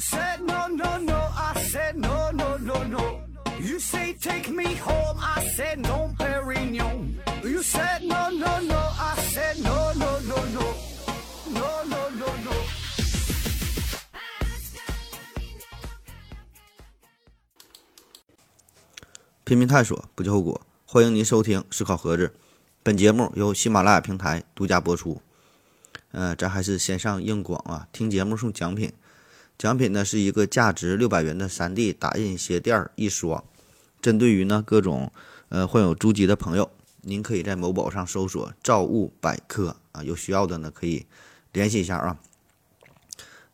said no no no, I said no no no no. You say take me home, I said no, Perignon. You said no no no, I said no no no no, no no no no. 拼命探索，不计后果。欢迎您收听《思考盒子》，本节目由喜马拉雅平台独家播出。呃，咱还是先上硬广啊，听节目送奖品。奖品呢是一个价值六百元的 3D 打印鞋垫儿一双。针对于呢各种呃患有足疾的朋友，您可以在某宝上搜索“造物百科”啊，有需要的呢可以联系一下啊。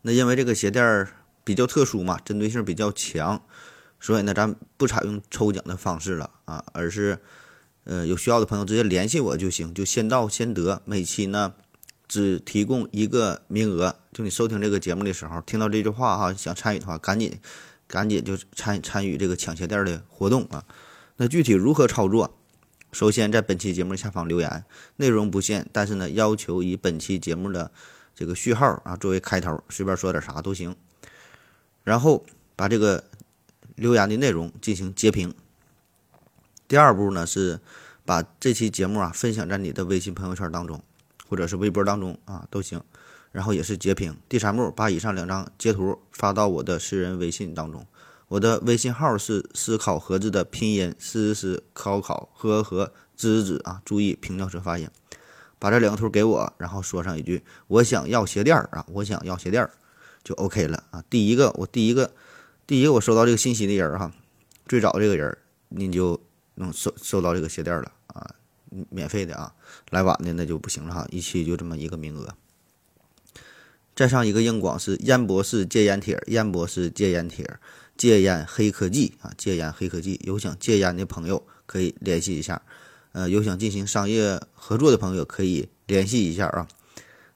那因为这个鞋垫儿比较特殊嘛，针对性比较强，所以呢咱不采用抽奖的方式了啊，而是呃有需要的朋友直接联系我就行，就先到先得。每期呢只提供一个名额，就你收听这个节目的时候听到这句话哈，想参与的话赶紧。赶紧就参参与这个抢鞋垫的活动啊！那具体如何操作？首先在本期节目下方留言，内容不限，但是呢要求以本期节目的这个序号啊作为开头，随便说点啥都行。然后把这个留言的内容进行截屏。第二步呢是把这期节目啊分享在你的微信朋友圈当中，或者是微博当中啊都行。然后也是截屏。第三步，把以上两张截图发到我的私人微信当中。我的微信号是思考盒子的拼音思思考考和和知子啊，注意平翘舌发音。把这两个图给我，然后说上一句我想要鞋垫儿啊，我想要鞋垫儿，就 OK 了啊。第一个，我第一个，第一个我收到这个信息的人哈，最早这个人您就能收收到这个鞋垫了，免费的啊。来晚的那就不行了哈，一期就这么一个名额。再上一个硬广是燕博士戒烟帖，燕博士戒烟帖，戒烟黑科技啊，戒烟黑科技，有想戒烟的朋友可以联系一下，呃，有想进行商业合作的朋友可以联系一下啊，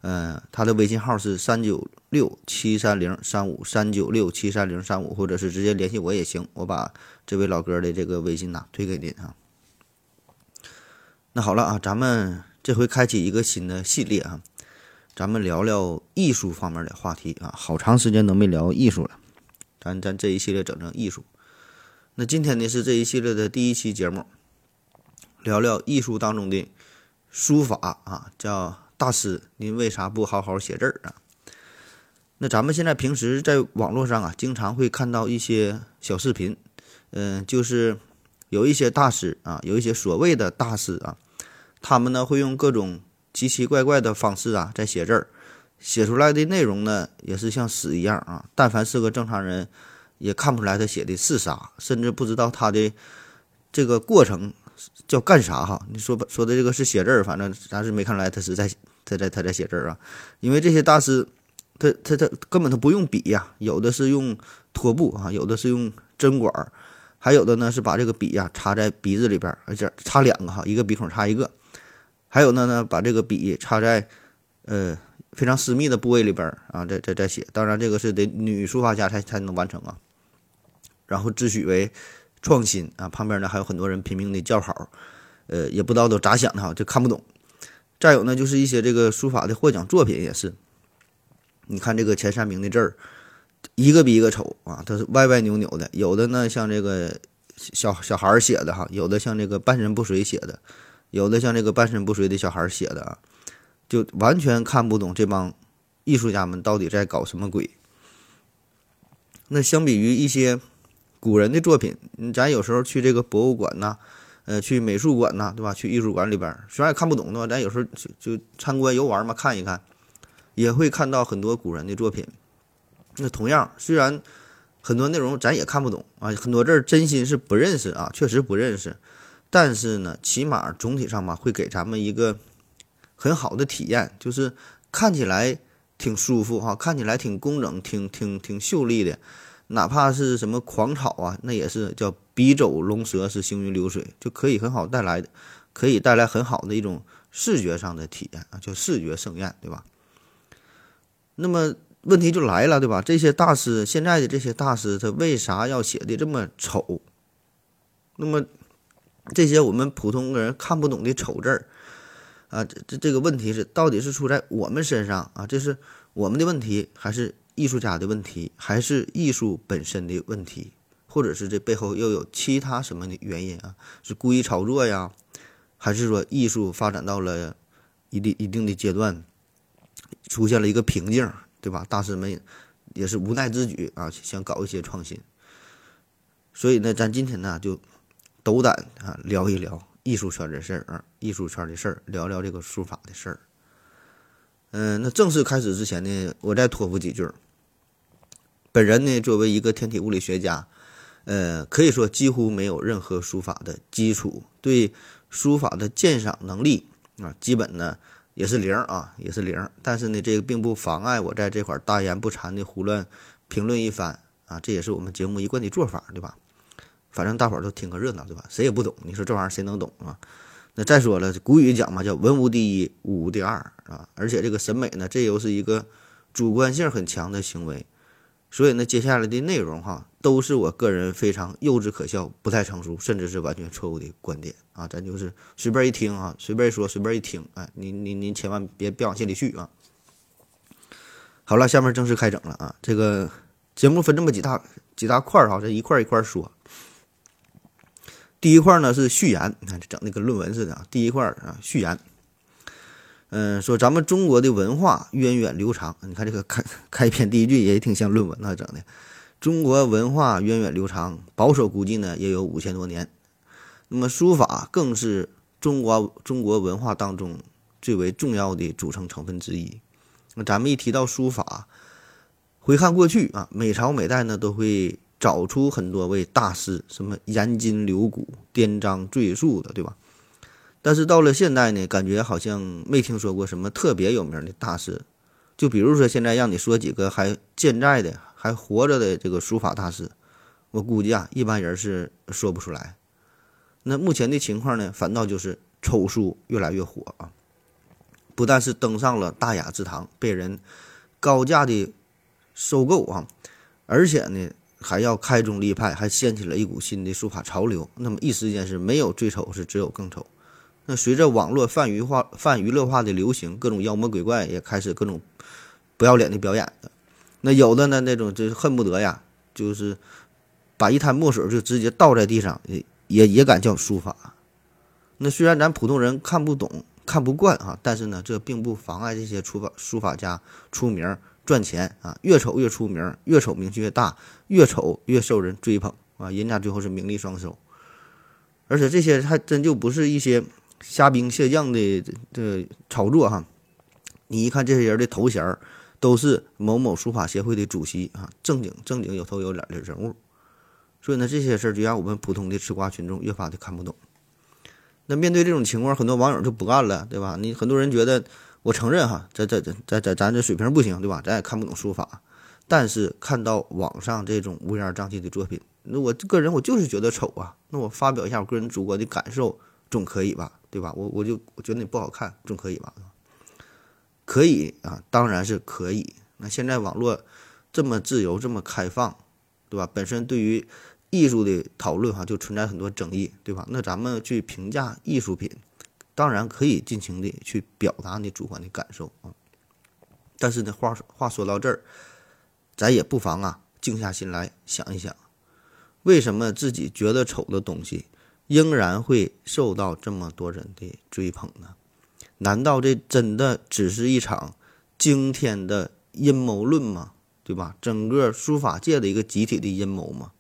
嗯，他的微信号是三九六七三零三五三九六七三零三五，或者是直接联系我也行，我把这位老哥的这个微信呐推给您啊。那好了啊，咱们这回开启一个新的系列啊。咱们聊聊艺术方面的话题啊，好长时间都没聊艺术了，咱咱这一系列整成艺术。那今天呢是这一系列的第一期节目，聊聊艺术当中的书法啊，叫大师，您为啥不好好写字儿啊？那咱们现在平时在网络上啊，经常会看到一些小视频，嗯，就是有一些大师啊，有一些所谓的大师啊，他们呢会用各种。奇奇怪怪的方式啊，在写字儿，写出来的内容呢，也是像屎一样啊。但凡是个正常人，也看不出来他写的是啥，甚至不知道他的这个过程叫干啥哈。你说说的这个是写字儿，反正咱是没看出来他是在在在他在写字儿啊。因为这些大师，他他他根本他不用笔呀，有的是用拖布啊，有的是用针管儿，还有的呢是把这个笔呀插在鼻子里边，而且插两个哈，一个鼻孔插一个。还有呢呢，把这个笔插在，呃，非常私密的部位里边儿啊，再再再写。当然，这个是得女书法家才才能完成啊。然后自诩为创新啊，旁边呢还有很多人拼命的叫好，呃，也不知道都咋想的哈，就看不懂。再有呢，就是一些这个书法的获奖作品也是，你看这个前三名的字儿，一个比一个丑啊，它是歪歪扭扭的。有的呢像这个小小孩写的哈，有的像这个半身不遂写的。有的像这个半身不遂的小孩写的啊，就完全看不懂这帮艺术家们到底在搞什么鬼。那相比于一些古人的作品，咱有时候去这个博物馆呐，呃，去美术馆呐，对吧？去艺术馆里边，虽然也看不懂的话，咱有时候就就参观游玩嘛，看一看，也会看到很多古人的作品。那同样，虽然很多内容咱也看不懂啊，很多字真心是不认识啊，确实不认识。但是呢，起码总体上吧，会给咱们一个很好的体验，就是看起来挺舒服哈，看起来挺工整、挺挺挺秀丽的。哪怕是什么狂草啊，那也是叫笔走龙蛇，是行云流水，就可以很好带来，可以带来很好的一种视觉上的体验啊，叫视觉盛宴，对吧？那么问题就来了，对吧？这些大师，现在的这些大师，他为啥要写的这么丑？那么？这些我们普通人看不懂的丑字儿，啊，这这这个问题是到底是出在我们身上啊？这是我们的问题，还是艺术家的问题，还是艺术本身的问题，或者是这背后又有其他什么的原因啊？是故意炒作呀，还是说艺术发展到了一定一定的阶段，出现了一个瓶颈，对吧？大师们也是无奈之举啊，想搞一些创新。所以呢，咱今天呢就斗胆啊聊一聊艺术圈的事儿啊，艺术圈的事儿，聊聊这个书法的事儿。嗯，那正式开始之前呢，我再托付几句。本人呢，作为一个天体物理学家，呃，可以说几乎没有任何书法的基础，对书法的鉴赏能力啊，基本呢也是零啊，也是零。但是呢，这个并不妨碍我在这块大言不惭的胡乱评论一番啊，这也是我们节目一贯的做法，对吧？反正大伙儿都听个热闹，对吧？谁也不懂，你说这玩意儿谁能懂啊？那再说了，古语讲嘛，叫文无第一，武无第二啊。而且这个审美呢，这又是一个主观性很强的行为。所以呢，接下来的内容哈，都是我个人非常幼稚可笑、不太成熟，甚至是完全错误的观点啊。咱就是随便一听啊，随便一说，随便一听，哎，您您您千万别别往心里去啊。好了，下面正式开整了啊。这个节目分这么几大几大块儿哈，这一块一块说。第一块呢是序言，你看这整的跟论文似的啊。第一块啊，序言，嗯，说咱们中国的文化源远流长。你看这个开开篇第一句也挺像论文啊，整的。中国文化源远流长，保守估计呢也有五千多年。那么书法更是中国中国文化当中最为重要的组成成分之一。那咱们一提到书法，回看过去啊，每朝每代呢都会。找出很多位大师，什么颜筋柳骨、颠章赘述的，对吧？但是到了现代呢，感觉好像没听说过什么特别有名的大师。就比如说现在让你说几个还健在的、还活着的这个书法大师，我估计啊，一般人是说不出来。那目前的情况呢，反倒就是丑书越来越火啊，不但是登上了大雅之堂，被人高价的收购啊，而且呢。还要开宗立派，还掀起了一股新的书法潮流。那么一时间是没有最丑，是只有更丑。那随着网络泛娱化、泛娱乐化的流行，各种妖魔鬼怪也开始各种不要脸的表演的。那有的呢，那种就是恨不得呀，就是把一滩墨水就直接倒在地上，也也也敢叫书法。那虽然咱普通人看不懂、看不惯啊，但是呢，这并不妨碍这些书法书法家出名。赚钱啊，越丑越出名，越丑名气越大，越丑越受人追捧啊，人家最后是名利双收。而且这些还真就不是一些虾兵蟹将的这这炒作哈。你一看这些人的头衔，都是某某书法协会的主席啊，正经正经有头有脸的人物。所以呢，这些事儿就让我们普通的吃瓜群众越发的看不懂。那面对这种情况，很多网友就不干了，对吧？你很多人觉得。我承认哈，这这这这这咱这水平不行，对吧？咱也看不懂书法，但是看到网上这种乌烟瘴气的作品，那我个人我就是觉得丑啊。那我发表一下我个人主观的感受，总可以吧？对吧？我我就我觉得你不好看，总可以吧？可以啊，当然是可以。那现在网络这么自由，这么开放，对吧？本身对于艺术的讨论哈，就存在很多争议，对吧？那咱们去评价艺术品。当然可以尽情的去表达你主观的感受啊，但是呢，话话说到这儿，咱也不妨啊，静下心来想一想，为什么自己觉得丑的东西，仍然会受到这么多人的追捧呢？难道这真的只是一场惊天的阴谋论吗？对吧？整个书法界的一个集体的阴谋吗？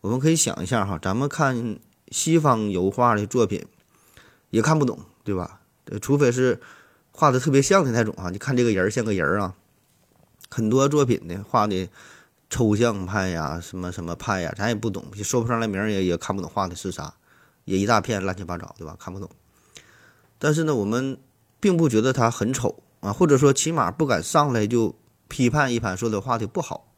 我们可以想一下哈，咱们看西方油画的作品。也看不懂，对吧？除非是画的特别像的那种啊。你看这个人像个人啊，很多作品呢画的抽象派呀，什么什么派呀，咱也不懂，也说不上来名儿，也也看不懂画的是啥，也一大片乱七八糟，对吧？看不懂。但是呢，我们并不觉得他很丑啊，或者说起码不敢上来就批判一番，说的画的不好，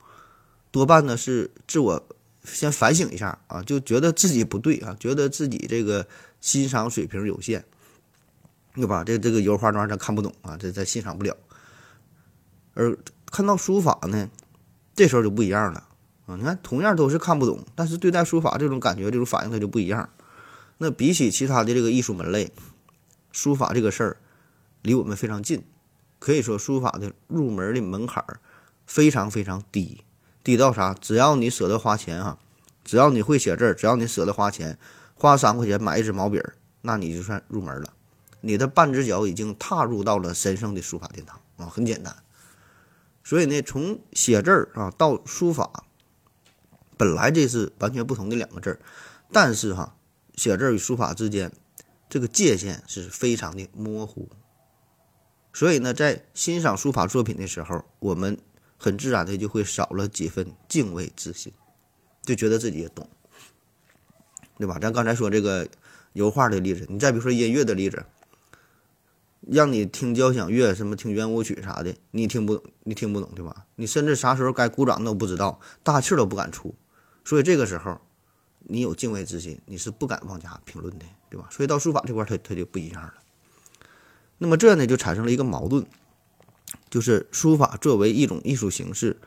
多半呢是自我先反省一下啊，就觉得自己不对啊，觉得自己这个。欣赏水平有限，对吧？这这个油画这玩意儿咱看不懂啊，这咱欣赏不了。而看到书法呢，这时候就不一样了啊！你看，同样都是看不懂，但是对待书法这种感觉、这种反应它就不一样。那比起其他的这个艺术门类，书法这个事儿离我们非常近，可以说书法的入门的门槛儿非常非常低，低到啥？只要你舍得花钱哈，只要你会写字儿，只要你舍得花钱，花三块钱买一支毛笔儿，那你就算入门了，你的半只脚已经踏入到了神圣的书法殿堂啊，很简单。所以呢，从写字儿啊到书法，本来这是完全不同的两个字儿，但是哈，写字儿与书法之间这个界限是非常的模糊。所以呢，在欣赏书法作品的时候，我们很自然的就会少了几分敬畏之心，就觉得自己也懂，对吧？咱刚才说这个油画的例子，你再比如说音乐的例子，让你听交响乐，什么听圆舞曲啥的，你听不，你听不懂，对吧？你甚至啥时候该鼓掌都不知道，大气都不敢出。所以这个时候，你有敬畏之心，你是不敢妄加评论的，对吧？所以到书法这块，它它就不一样了。那么这呢，就产生了一个矛盾，就是书法作为一种艺术形式，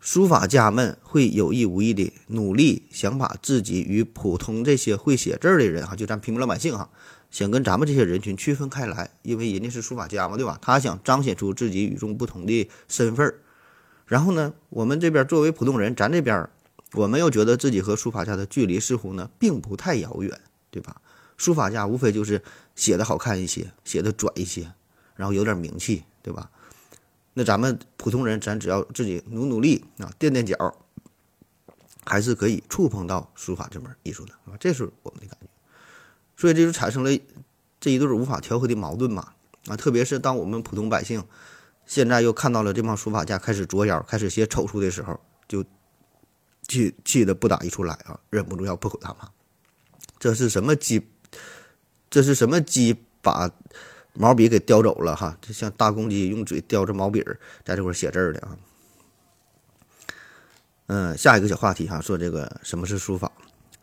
书法家们会有意无意的努力，想把自己与普通这些会写字儿的人哈，就咱平民老百姓哈，想跟咱们这些人群区分开来，因为人家是书法家嘛，对吧？他想彰显出自己与众不同的身份儿。然后呢，我们这边作为普通人，咱这边我们又觉得自己和书法家的距离似乎呢并不太遥远，对吧？书法家无非就是写的好看一些，写的拽一些，然后有点名气，对吧？那咱们普通人，咱只要自己努努力啊，垫垫脚，还是可以触碰到书法这门艺术的，啊，这是我们的感觉。所以这就产生了这一对无法调和的矛盾嘛，啊，特别是当我们普通百姓现在又看到了这帮书法家开始作妖、开始写丑书的时候，就气气得不打一处来啊，忍不住要破口大骂，这是什么鸡？这是什么鸡把毛笔给叼走了哈？就像大公鸡用嘴叼着毛笔儿在这块写字儿的啊。嗯，下一个小话题哈，说这个什么是书法？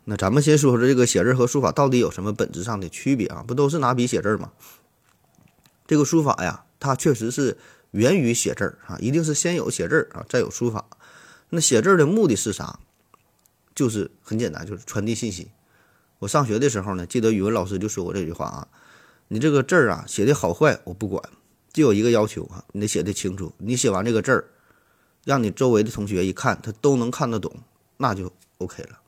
那咱们先说说这个写字和书法到底有什么本质上的区别啊？不都是拿笔写字吗？这个书法呀，它确实是源于写字儿啊，一定是先有写字儿啊，再有书法。那写字的目的是啥？就是很简单，就是传递信息。我上学的时候呢，记得语文老师就说过这句话啊：“你这个字儿啊，写的好坏我不管，就有一个要求啊，你得写的清楚。你写完这个字儿，让你周围的同学一看，他都能看得懂，那就 OK 了，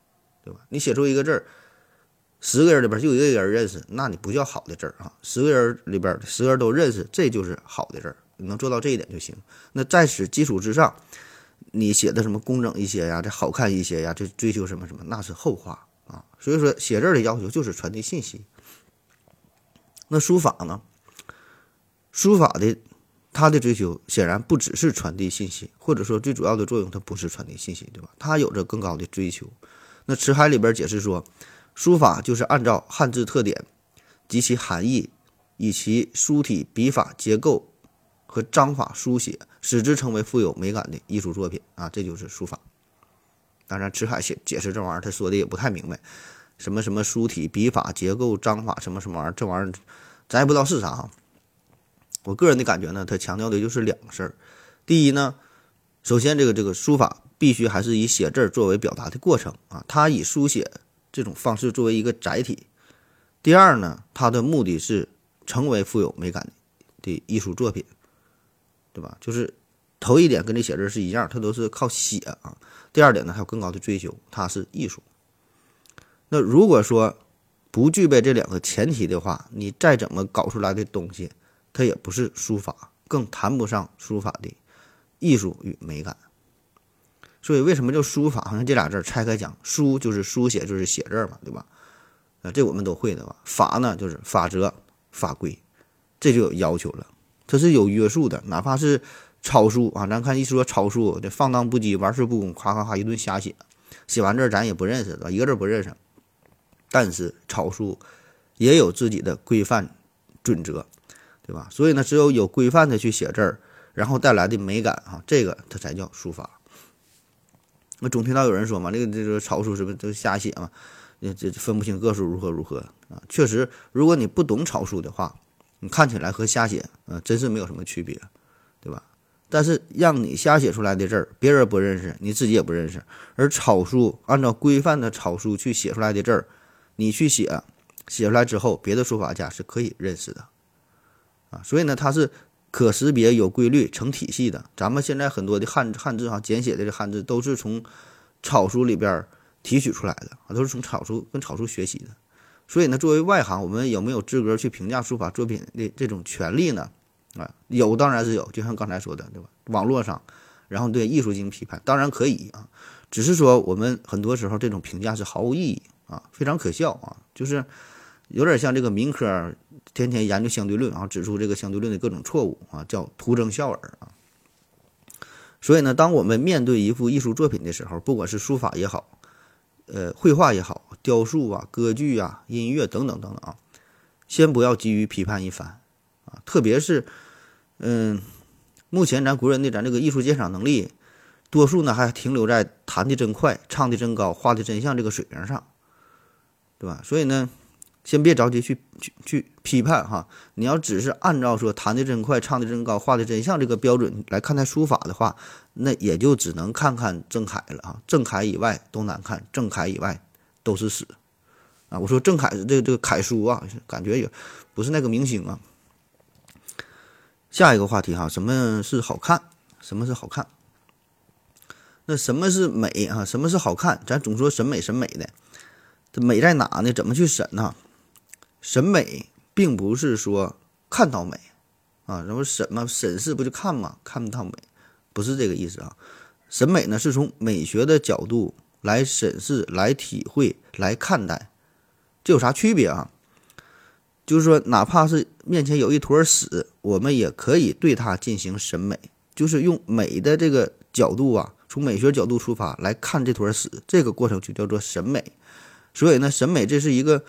对吧？你写出一个字儿，十个人里边就一个人认识，那你不叫好的字儿啊。十个人里边十个人都认识，这就是好的字儿。你能做到这一点就行。那在此基础之上，你写的什么工整一些呀，这好看一些呀，这追求什么什么，那是后话。”啊，所以说写字的要求就是传递信息。那书法呢？书法的它的追求显然不只是传递信息，或者说最主要的作用它不是传递信息，对吧？它有着更高的追求。那辞海里边解释说，书法就是按照汉字特点及其含义，以其书体笔法结构和章法书写，使之成为富有美感的艺术作品啊，这就是书法。当然，池海解解释这玩意儿，他说的也不太明白，什么什么书体、笔法、结构、章法，什么什么玩意儿，这玩意儿咱也不知道是啥。我个人的感觉呢，他强调的就是两个事儿。第一呢，首先这个这个书法必须还是以写字作为表达的过程啊，它以书写这种方式作为一个载体。第二呢，它的目的是成为富有美感的艺术作品，对吧？就是头一点跟这写字是一样，它都是靠写啊。第二点呢，还有更高的追求，它是艺术。那如果说不具备这两个前提的话，你再怎么搞出来的东西，它也不是书法，更谈不上书法的艺术与美感。所以为什么叫书法？好像这俩字拆开讲，书就是书写，就是写字嘛，对吧？啊，这我们都会的吧？法呢，就是法则、法规，这就有要求了，它是有约束的，哪怕是。抄书啊，咱看一说抄书，这放荡不羁、玩世不恭，夸夸夸一顿瞎写，写完字咱也不认识，对吧？一个字不认识。但是抄书也有自己的规范准则，对吧？所以呢，只有有规范的去写字儿，然后带来的美感啊，这个它才叫书法。那总听到有人说嘛，这个这个草书是不是都瞎写嘛？这这分不清个数如何如何啊？确实，如果你不懂草书的话，你看起来和瞎写，呃，真是没有什么区别，对吧？但是让你瞎写出来的字儿，别人不认识，你自己也不认识。而草书按照规范的草书去写出来的字儿，你去写，写出来之后，别的书法家是可以认识的，啊，所以呢，它是可识别、有规律、成体系的。咱们现在很多的汉汉字哈，简写的这汉字都是从草书里边提取出来的啊，都是从草书跟草书学习的。所以呢，作为外行，我们有没有资格去评价书法作品的这种权利呢？啊，有，当然是有。就像刚才说的，对吧？网络上，然后对艺术进行批判，当然可以啊。只是说，我们很多时候这种评价是毫无意义啊，非常可笑啊，就是有点像这个民科天天研究相对论，然后指出这个相对论的各种错误啊，叫徒增笑耳啊。所以呢，当我们面对一幅艺术作品的时候，不管是书法也好，呃，绘画也好，雕塑啊、歌剧啊、音乐等等等等啊，先不要急于批判一番啊，特别是，嗯，目前咱国人的咱这个艺术鉴赏能力。多数呢还停留在弹的真快、唱的真高、画的真像这个水平上，对吧？所以呢，先别着急去去去批判哈。你要只是按照说弹的真快、唱的真高、画的真像这个标准来看待书法的话，那也就只能看看郑恺了啊。郑恺以外都难看，郑恺以外都是屎啊！我说郑恺这个这个楷书啊，感觉也不是那个明星啊。下一个话题哈，什么是好看？什么是好看？那什么是美啊？什么是好看？咱总说审美，审美的，这美在哪呢？怎么去审呢？审美并不是说看到美啊，然后审嘛，审视不就看嘛？看不到美，不是这个意思啊。审美呢，是从美学的角度来审视、来体会、来看待，这有啥区别啊？就是说，哪怕是面前有一坨屎，我们也可以对它进行审美，就是用美的这个角度啊。从美学角度出发来看这坨屎，这个过程就叫做审美。所以呢，审美这是一个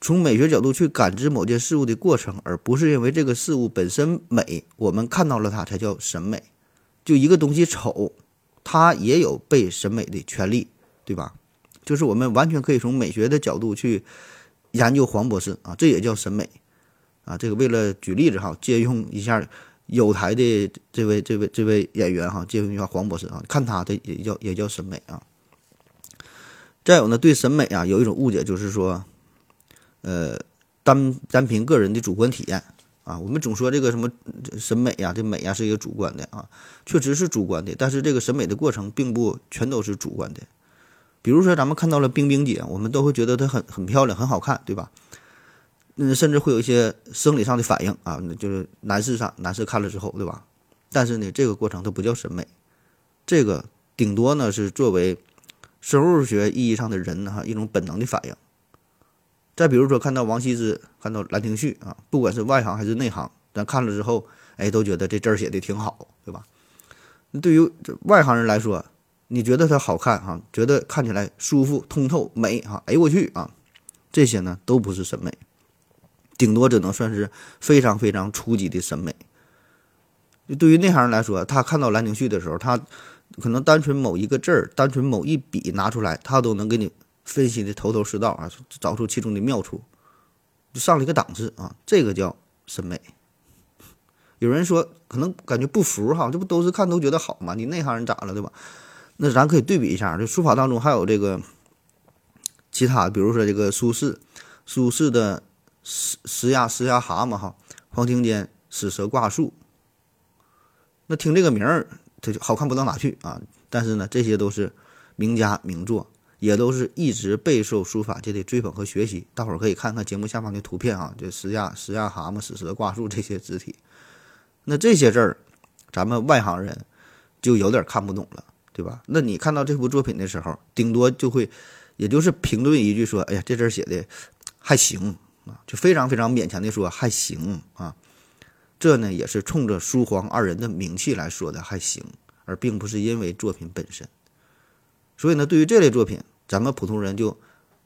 从美学角度去感知某件事物的过程，而不是因为这个事物本身美，我们看到了它才叫审美。就一个东西丑，它也有被审美的权利，对吧？就是我们完全可以从美学的角度去研究黄博士啊，这也叫审美啊。这个为了举例子哈，借用一下。有台的这位这位这位演员哈，借用一下，黄博士啊，看他的也叫也叫审美啊。再有呢，对审美啊有一种误解，就是说，呃，单单凭个人的主观体验啊，我们总说这个什么审美呀，这美呀是一个主观的啊，确实是主观的，但是这个审美的过程并不全都是主观的。比如说，咱们看到了冰冰姐，我们都会觉得她很很漂亮，很好看，对吧？嗯，甚至会有一些生理上的反应啊，就是男士上男士看了之后，对吧？但是呢，这个过程它不叫审美，这个顶多呢是作为生物学意义上的人哈一种本能的反应。再比如说，看到王羲之，看到《兰亭序》啊，不管是外行还是内行，咱看了之后，哎，都觉得这字儿写的挺好，对吧？对于外行人来说，你觉得它好看哈，觉得看起来舒服、通透、美哈，哎我去啊，这些呢都不是审美。顶多只能算是非常非常初级的审美。对于内行人来说，他看到《兰亭序》的时候，他可能单纯某一个字儿、单纯某一笔拿出来，他都能给你分析的头头是道啊，找出其中的妙处，就上了一个档次啊。这个叫审美。有人说可能感觉不服哈，这不都是看都觉得好吗？你内行人咋了，对吧？那咱可以对比一下，这书法当中还有这个其他，比如说这个苏轼，苏轼的。石石压石压蛤蟆哈，黄庭坚死蛇挂树。那听这个名儿，它就好看不到哪去啊！但是呢，这些都是名家名作，也都是一直备受书法界的追捧和学习。大伙儿可以看看节目下方的图片啊，就石压石压蛤蟆、死蛇挂树这些字体。那这些字儿，咱们外行人就有点看不懂了，对吧？那你看到这部作品的时候，顶多就会，也就是评论一句说：“哎呀，这字写的还行。”啊，就非常非常勉强的说还行啊，这呢也是冲着书皇二人的名气来说的还行，而并不是因为作品本身。所以呢，对于这类作品，咱们普通人就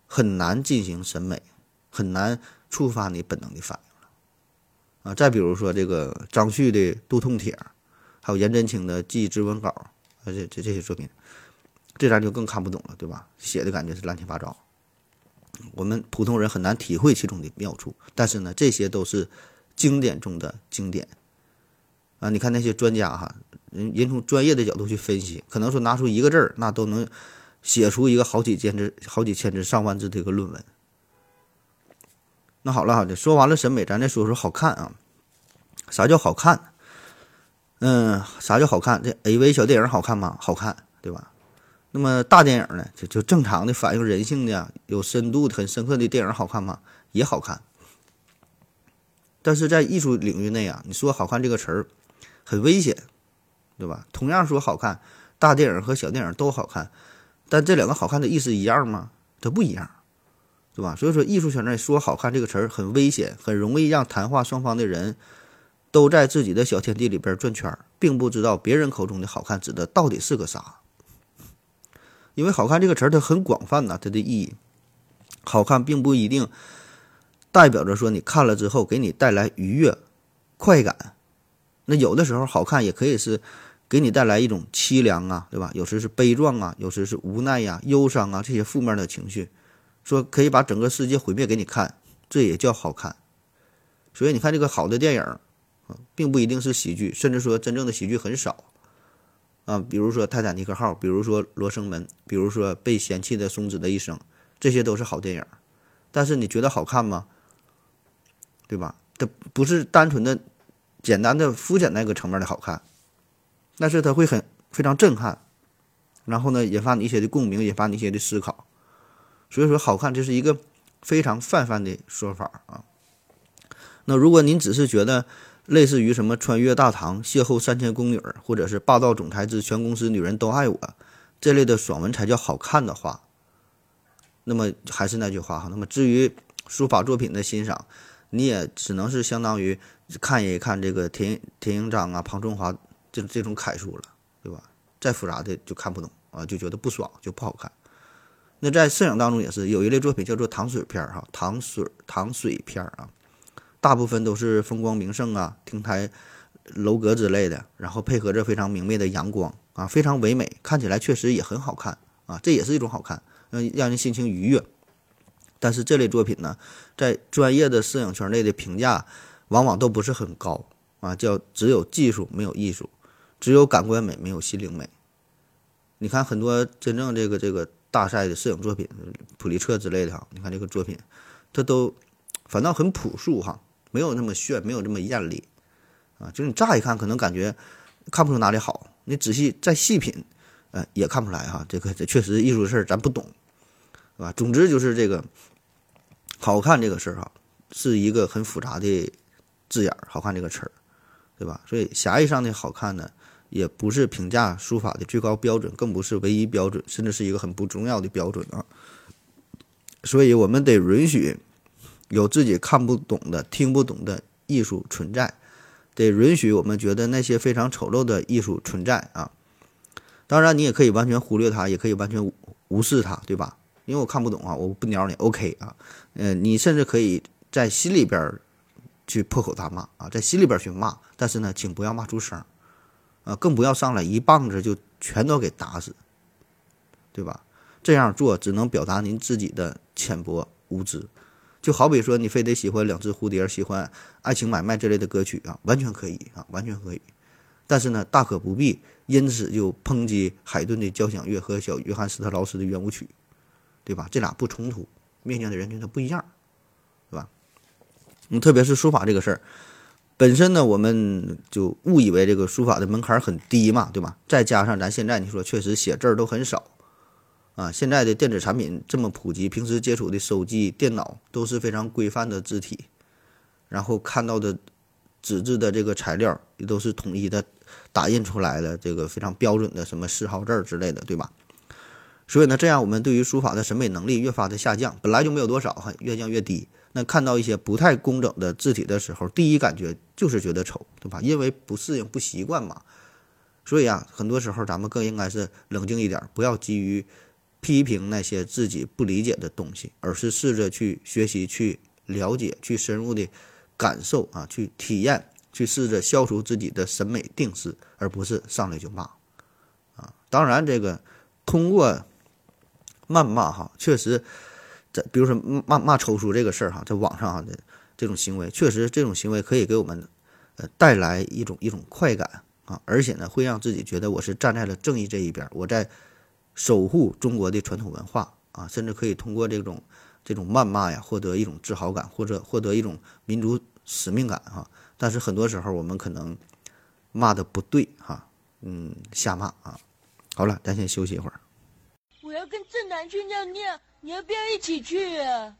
很难进行审美，很难触发你本能的反应了。啊，再比如说这个张旭的《肚痛帖》，还有颜真卿的《祭知文稿》，啊，这这这些作品，这咱就更看不懂了，对吧？写的感觉是乱七八糟。我们普通人很难体会其中的妙处，但是呢，这些都是经典中的经典啊！你看那些专家哈，人人从专业的角度去分析，可能说拿出一个字儿，那都能写出一个好几千字、好几千字、上万字的一个论文。那好了，好的，说完了审美，咱再说说好看啊。啥叫好看？嗯，啥叫好看？这 AV 小电影好看吗？好看，对吧？那么大电影呢？就就正常的反映人性的、有深度的、很深刻的电影好看吗？也好看。但是在艺术领域内啊，你说好看这个词儿很危险，对吧？同样说好看，大电影和小电影都好看，但这两个好看的意思一样吗？它不一样，对吧？所以说艺术圈内说好看这个词儿很危险，很容易让谈话双方的人都在自己的小天地里边转圈，并不知道别人口中的好看指的到底是个啥。因为好看这个词儿它很广泛呐，它的意义，好看并不一定。代表着说，你看了之后给你带来愉悦、快感。那有的时候好看也可以是给你带来一种凄凉啊，对吧？有时是悲壮啊，有时是无奈呀、忧伤啊这些负面的情绪。说可以把整个世界毁灭给你看，这也叫好看。所以你看这个好的电影啊，并不一定是喜剧，甚至说真正的喜剧很少啊。比如说《泰坦尼克号》，比如说《罗生门》，比如说《被嫌弃的松子的一生》，这些都是好电影。但是你觉得好看吗？对吧？它不是单纯的、简单的、肤浅那个层面的好看，但是它会很非常震撼，然后呢，引发你一些的共鸣，引发你一些的思考。所以说，好看这是一个非常泛泛的说法啊。那如果您只是觉得类似于什么穿越大唐、邂逅三千宫女，或者是霸道总裁之全公司女人都爱我这类的爽文才叫好看的话，那么还是那句话哈。那么至于书法作品的欣赏，你也只能是相当于看一看这个田田营章啊、庞春华这这种楷书了，对吧？再复杂的就看不懂啊，就觉得不爽，就不好看。那在摄影当中也是有一类作品叫做糖水片儿哈，糖水糖水片儿啊，大部分都是风光名胜啊、亭台楼阁之类的，然后配合着非常明媚的阳光啊，非常唯美，看起来确实也很好看啊，这也是一种好看，让，让人心情愉悦。但是这类作品呢，在专业的摄影圈内的评价往往都不是很高啊，叫只有技术没有艺术，只有感官美没有心灵美。你看很多真正这个这个大赛的摄影作品，普利策之类的哈，你看这个作品，它都反倒很朴素哈，没有那么炫，没有这么艳丽啊，就是你乍一看可能感觉看不出哪里好，你仔细再细品，呃，也看不出来哈。这个这确实艺术的事儿咱不懂，是吧？总之就是这个。好看这个事儿哈，是一个很复杂的字眼儿。好看这个词儿，对吧？所以狭义上的好看呢，也不是评价书法的最高标准，更不是唯一标准，甚至是一个很不重要的标准啊。所以我们得允许有自己看不懂的、听不懂的艺术存在，得允许我们觉得那些非常丑陋的艺术存在啊。当然，你也可以完全忽略它，也可以完全无视它，对吧？因为我看不懂啊，我不鸟你，OK 啊，嗯，你甚至可以在心里边去破口大骂啊，在心里边去骂，但是呢，请不要骂出声，啊，更不要上来一棒子就全都给打死，对吧？这样做只能表达您自己的浅薄无知，就好比说你非得喜欢两只蝴蝶，喜欢爱情买卖这类的歌曲啊，完全可以啊，完全可以，但是呢，大可不必因此就抨击海顿的交响乐和小约翰斯特劳斯的圆舞曲。对吧？这俩不冲突，面向的人群它不一样，对吧？嗯，特别是书法这个事儿，本身呢，我们就误以为这个书法的门槛很低嘛，对吧？再加上咱现在你说确实写字儿都很少啊，现在的电子产品这么普及，平时接触的手机、电脑都是非常规范的字体，然后看到的纸质的这个材料也都是统一的打印出来的，这个非常标准的什么四号字儿之类的，对吧？所以呢，这样我们对于书法的审美能力越发的下降，本来就没有多少哈，越降越低。那看到一些不太工整的字体的时候，第一感觉就是觉得丑，对吧？因为不适应、不习惯嘛。所以啊，很多时候咱们更应该是冷静一点，不要急于批评那些自己不理解的东西，而是试着去学习、去了解、去深入的感受啊，去体验，去试着消除自己的审美定式，而不是上来就骂啊。当然，这个通过。谩骂哈，确实，在比如说骂骂抽书这个事儿哈，在网上的这种行为，确实这种行为可以给我们呃带来一种一种快感啊，而且呢，会让自己觉得我是站在了正义这一边，我在守护中国的传统文化啊，甚至可以通过这种这种谩骂呀，获得一种自豪感，或者获得一种民族使命感哈。但是很多时候，我们可能骂的不对哈，嗯，瞎骂啊。好了，咱先休息一会儿。我要跟正南去尿尿，你要不要一起去啊？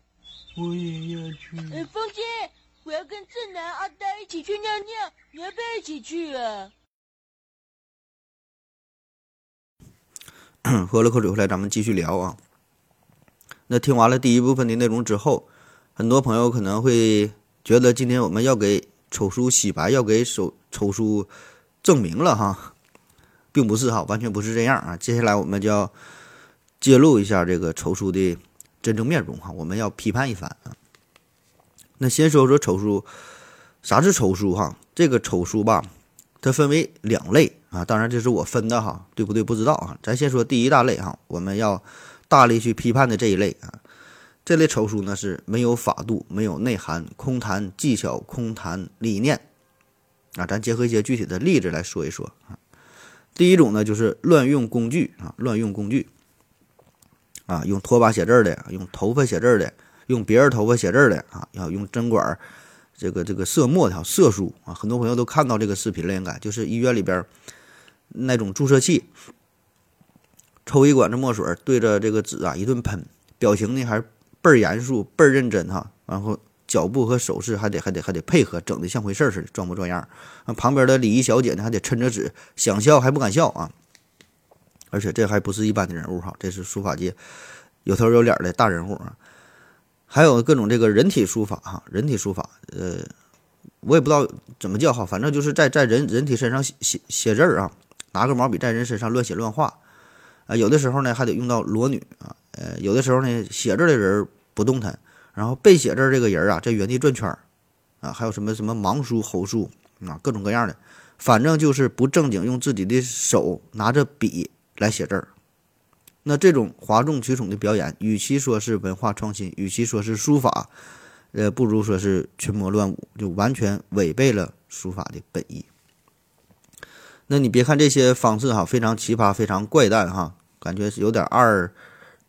我也要去。呃，风姐，我要跟正南、阿呆一起去尿尿，你要不要一起去啊？喝了口水回来，咱们继续聊啊。那听完了第一部分的内容之后，很多朋友可能会觉得今天我们要给丑叔洗白，要给丑丑叔证明了哈，并不是哈，完全不是这样啊。接下来我们就要揭露一下这个丑叔的真正面容哈，我们要批判一番啊。那先说说丑叔，啥是丑叔哈？这个丑叔吧，它分为两类。啊，当然这是我分的哈，对不对？不知道啊。咱先说第一大类哈，我们要大力去批判的这一类啊。这类丑书呢是没有法度、没有内涵、空谈技巧、空谈理念啊。咱结合一些具体的例子来说一说啊。第一种呢就是乱用工具啊，乱用工具啊，用拖把写字的，用头发写字的，用别人头发写字的啊，要用针管这个这个色墨条色书啊。很多朋友都看到这个视频了，应该就是医院里边。那种注射器，抽一管子墨水，对着这个纸啊一顿喷，表情呢还倍儿严肃、倍儿认真哈。然后脚步和手势还得还得还得配合，整的像回事似的，装模作样。啊，旁边的礼仪小姐呢还得抻着纸，想笑还不敢笑啊。而且这还不是一般的人物哈，这是书法界有头有脸的大人物啊。还有各种这个人体书法哈，人体书法，呃，我也不知道怎么叫哈，反正就是在在人人体身上写写写字儿啊。拿个毛笔在人身上乱写乱画，啊，有的时候呢还得用到裸女啊，呃，有的时候呢写字的人不动弹，然后被写字这个人啊在原地转圈儿，啊，还有什么什么盲书、猴书啊，各种各样的，反正就是不正经用自己的手拿着笔来写字儿。那这种哗众取宠的表演，与其说是文化创新，与其说是书法，呃，不如说是群魔乱舞，就完全违背了书法的本意。那你别看这些方式哈，非常奇葩，非常怪诞哈，感觉是有点二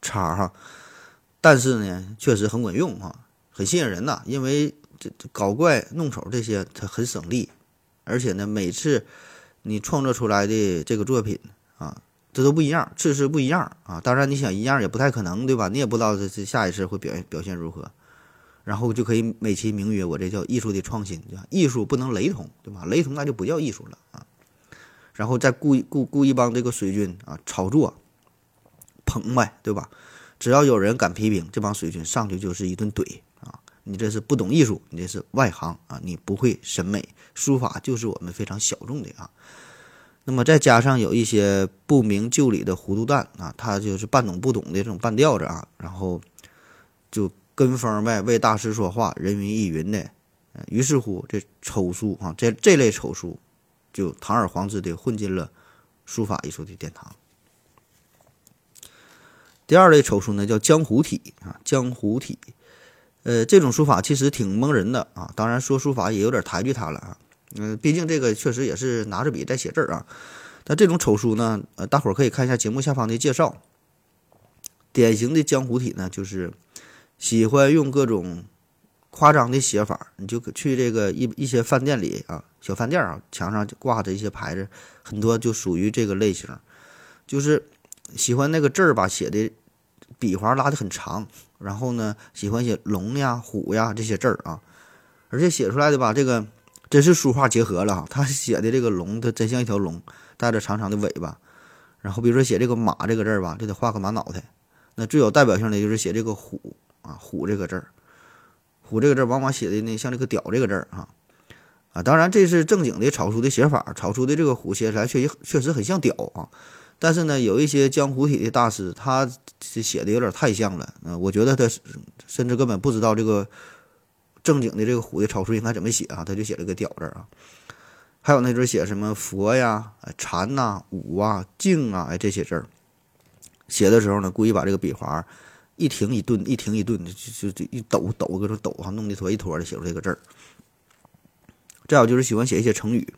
叉哈，但是呢，确实很管用哈，很吸引人呐。因为这搞怪弄丑这些，它很省力，而且呢，每次你创作出来的这个作品啊，这都不一样，次次不一样啊。当然，你想一样也不太可能，对吧？你也不知道这这下一次会表现表现如何，然后就可以美其名曰我这叫艺术的创新，对吧？艺术不能雷同，对吧？雷同那就不叫艺术了啊。然后再雇雇雇一帮这个水军啊，炒作捧呗，对吧？只要有人敢批评，这帮水军上去就是一顿怼啊！你这是不懂艺术，你这是外行啊！你不会审美，书法就是我们非常小众的啊。那么再加上有一些不明就里的糊涂蛋啊，他就是半懂不懂的这种半吊子啊，然后就跟风呗，为大师说话，人云亦云的。于是乎，这丑书啊，这这类丑书。就堂而皇之的混进了书法艺术的殿堂。第二类丑书呢，叫江湖体啊，江湖体，呃，这种书法其实挺蒙人的啊。当然说书法也有点抬举他了啊，嗯，毕竟这个确实也是拿着笔在写字儿啊。但这种丑书呢，呃，大伙儿可以看一下节目下方的介绍。典型的江湖体呢，就是喜欢用各种。夸张的写法，你就去这个一一些饭店里啊，小饭店啊，墙上挂着一些牌子，很多就属于这个类型，就是喜欢那个字儿吧，写的笔划拉的很长，然后呢，喜欢写龙呀、虎呀这些字儿啊，而且写出来的吧，这个真是书画结合了哈，他写的这个龙，它真像一条龙，带着长长的尾巴，然后比如说写这个马这个字儿吧，就得画个马脑袋，那最有代表性的就是写这个虎啊，虎这个字儿。虎这个字儿往往写的呢像这个“屌”这个字儿啊，啊，当然这是正经的草书的写法，草书的这个虎写起来确实确实很像“屌”啊。但是呢，有一些江湖体的大师，他写的有点太像了，嗯，我觉得他甚至根本不知道这个正经的这个虎的草书应该怎么写啊，他就写了个“屌”字啊。还有那阵写什么佛呀、禅呐、武啊、静啊，哎这些字儿，写的时候呢，故意把这个笔划。一停一顿，一停一顿，就就就一抖抖，搁这抖哈，弄一坨一坨的写出这个字儿。再有就是喜欢写一些成语，“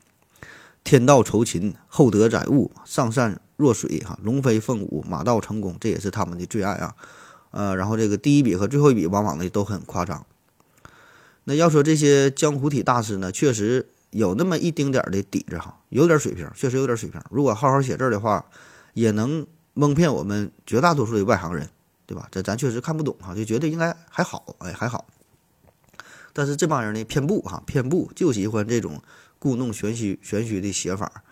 天道酬勤，厚德载物，上善若水”哈，“龙飞凤舞，马到成功”，这也是他们的最爱啊。呃，然后这个第一笔和最后一笔往往呢都很夸张。那要说这些江湖体大师呢，确实有那么一丁点儿的底子哈，有点水平，确实有点水平。如果好好写字的话，也能蒙骗我们绝大多数的外行人，对吧？这咱确实看不懂哈，就觉得应该还好，哎，还好。但是这帮人呢，偏不哈，偏不就喜欢这种故弄玄虚、玄虚的写法。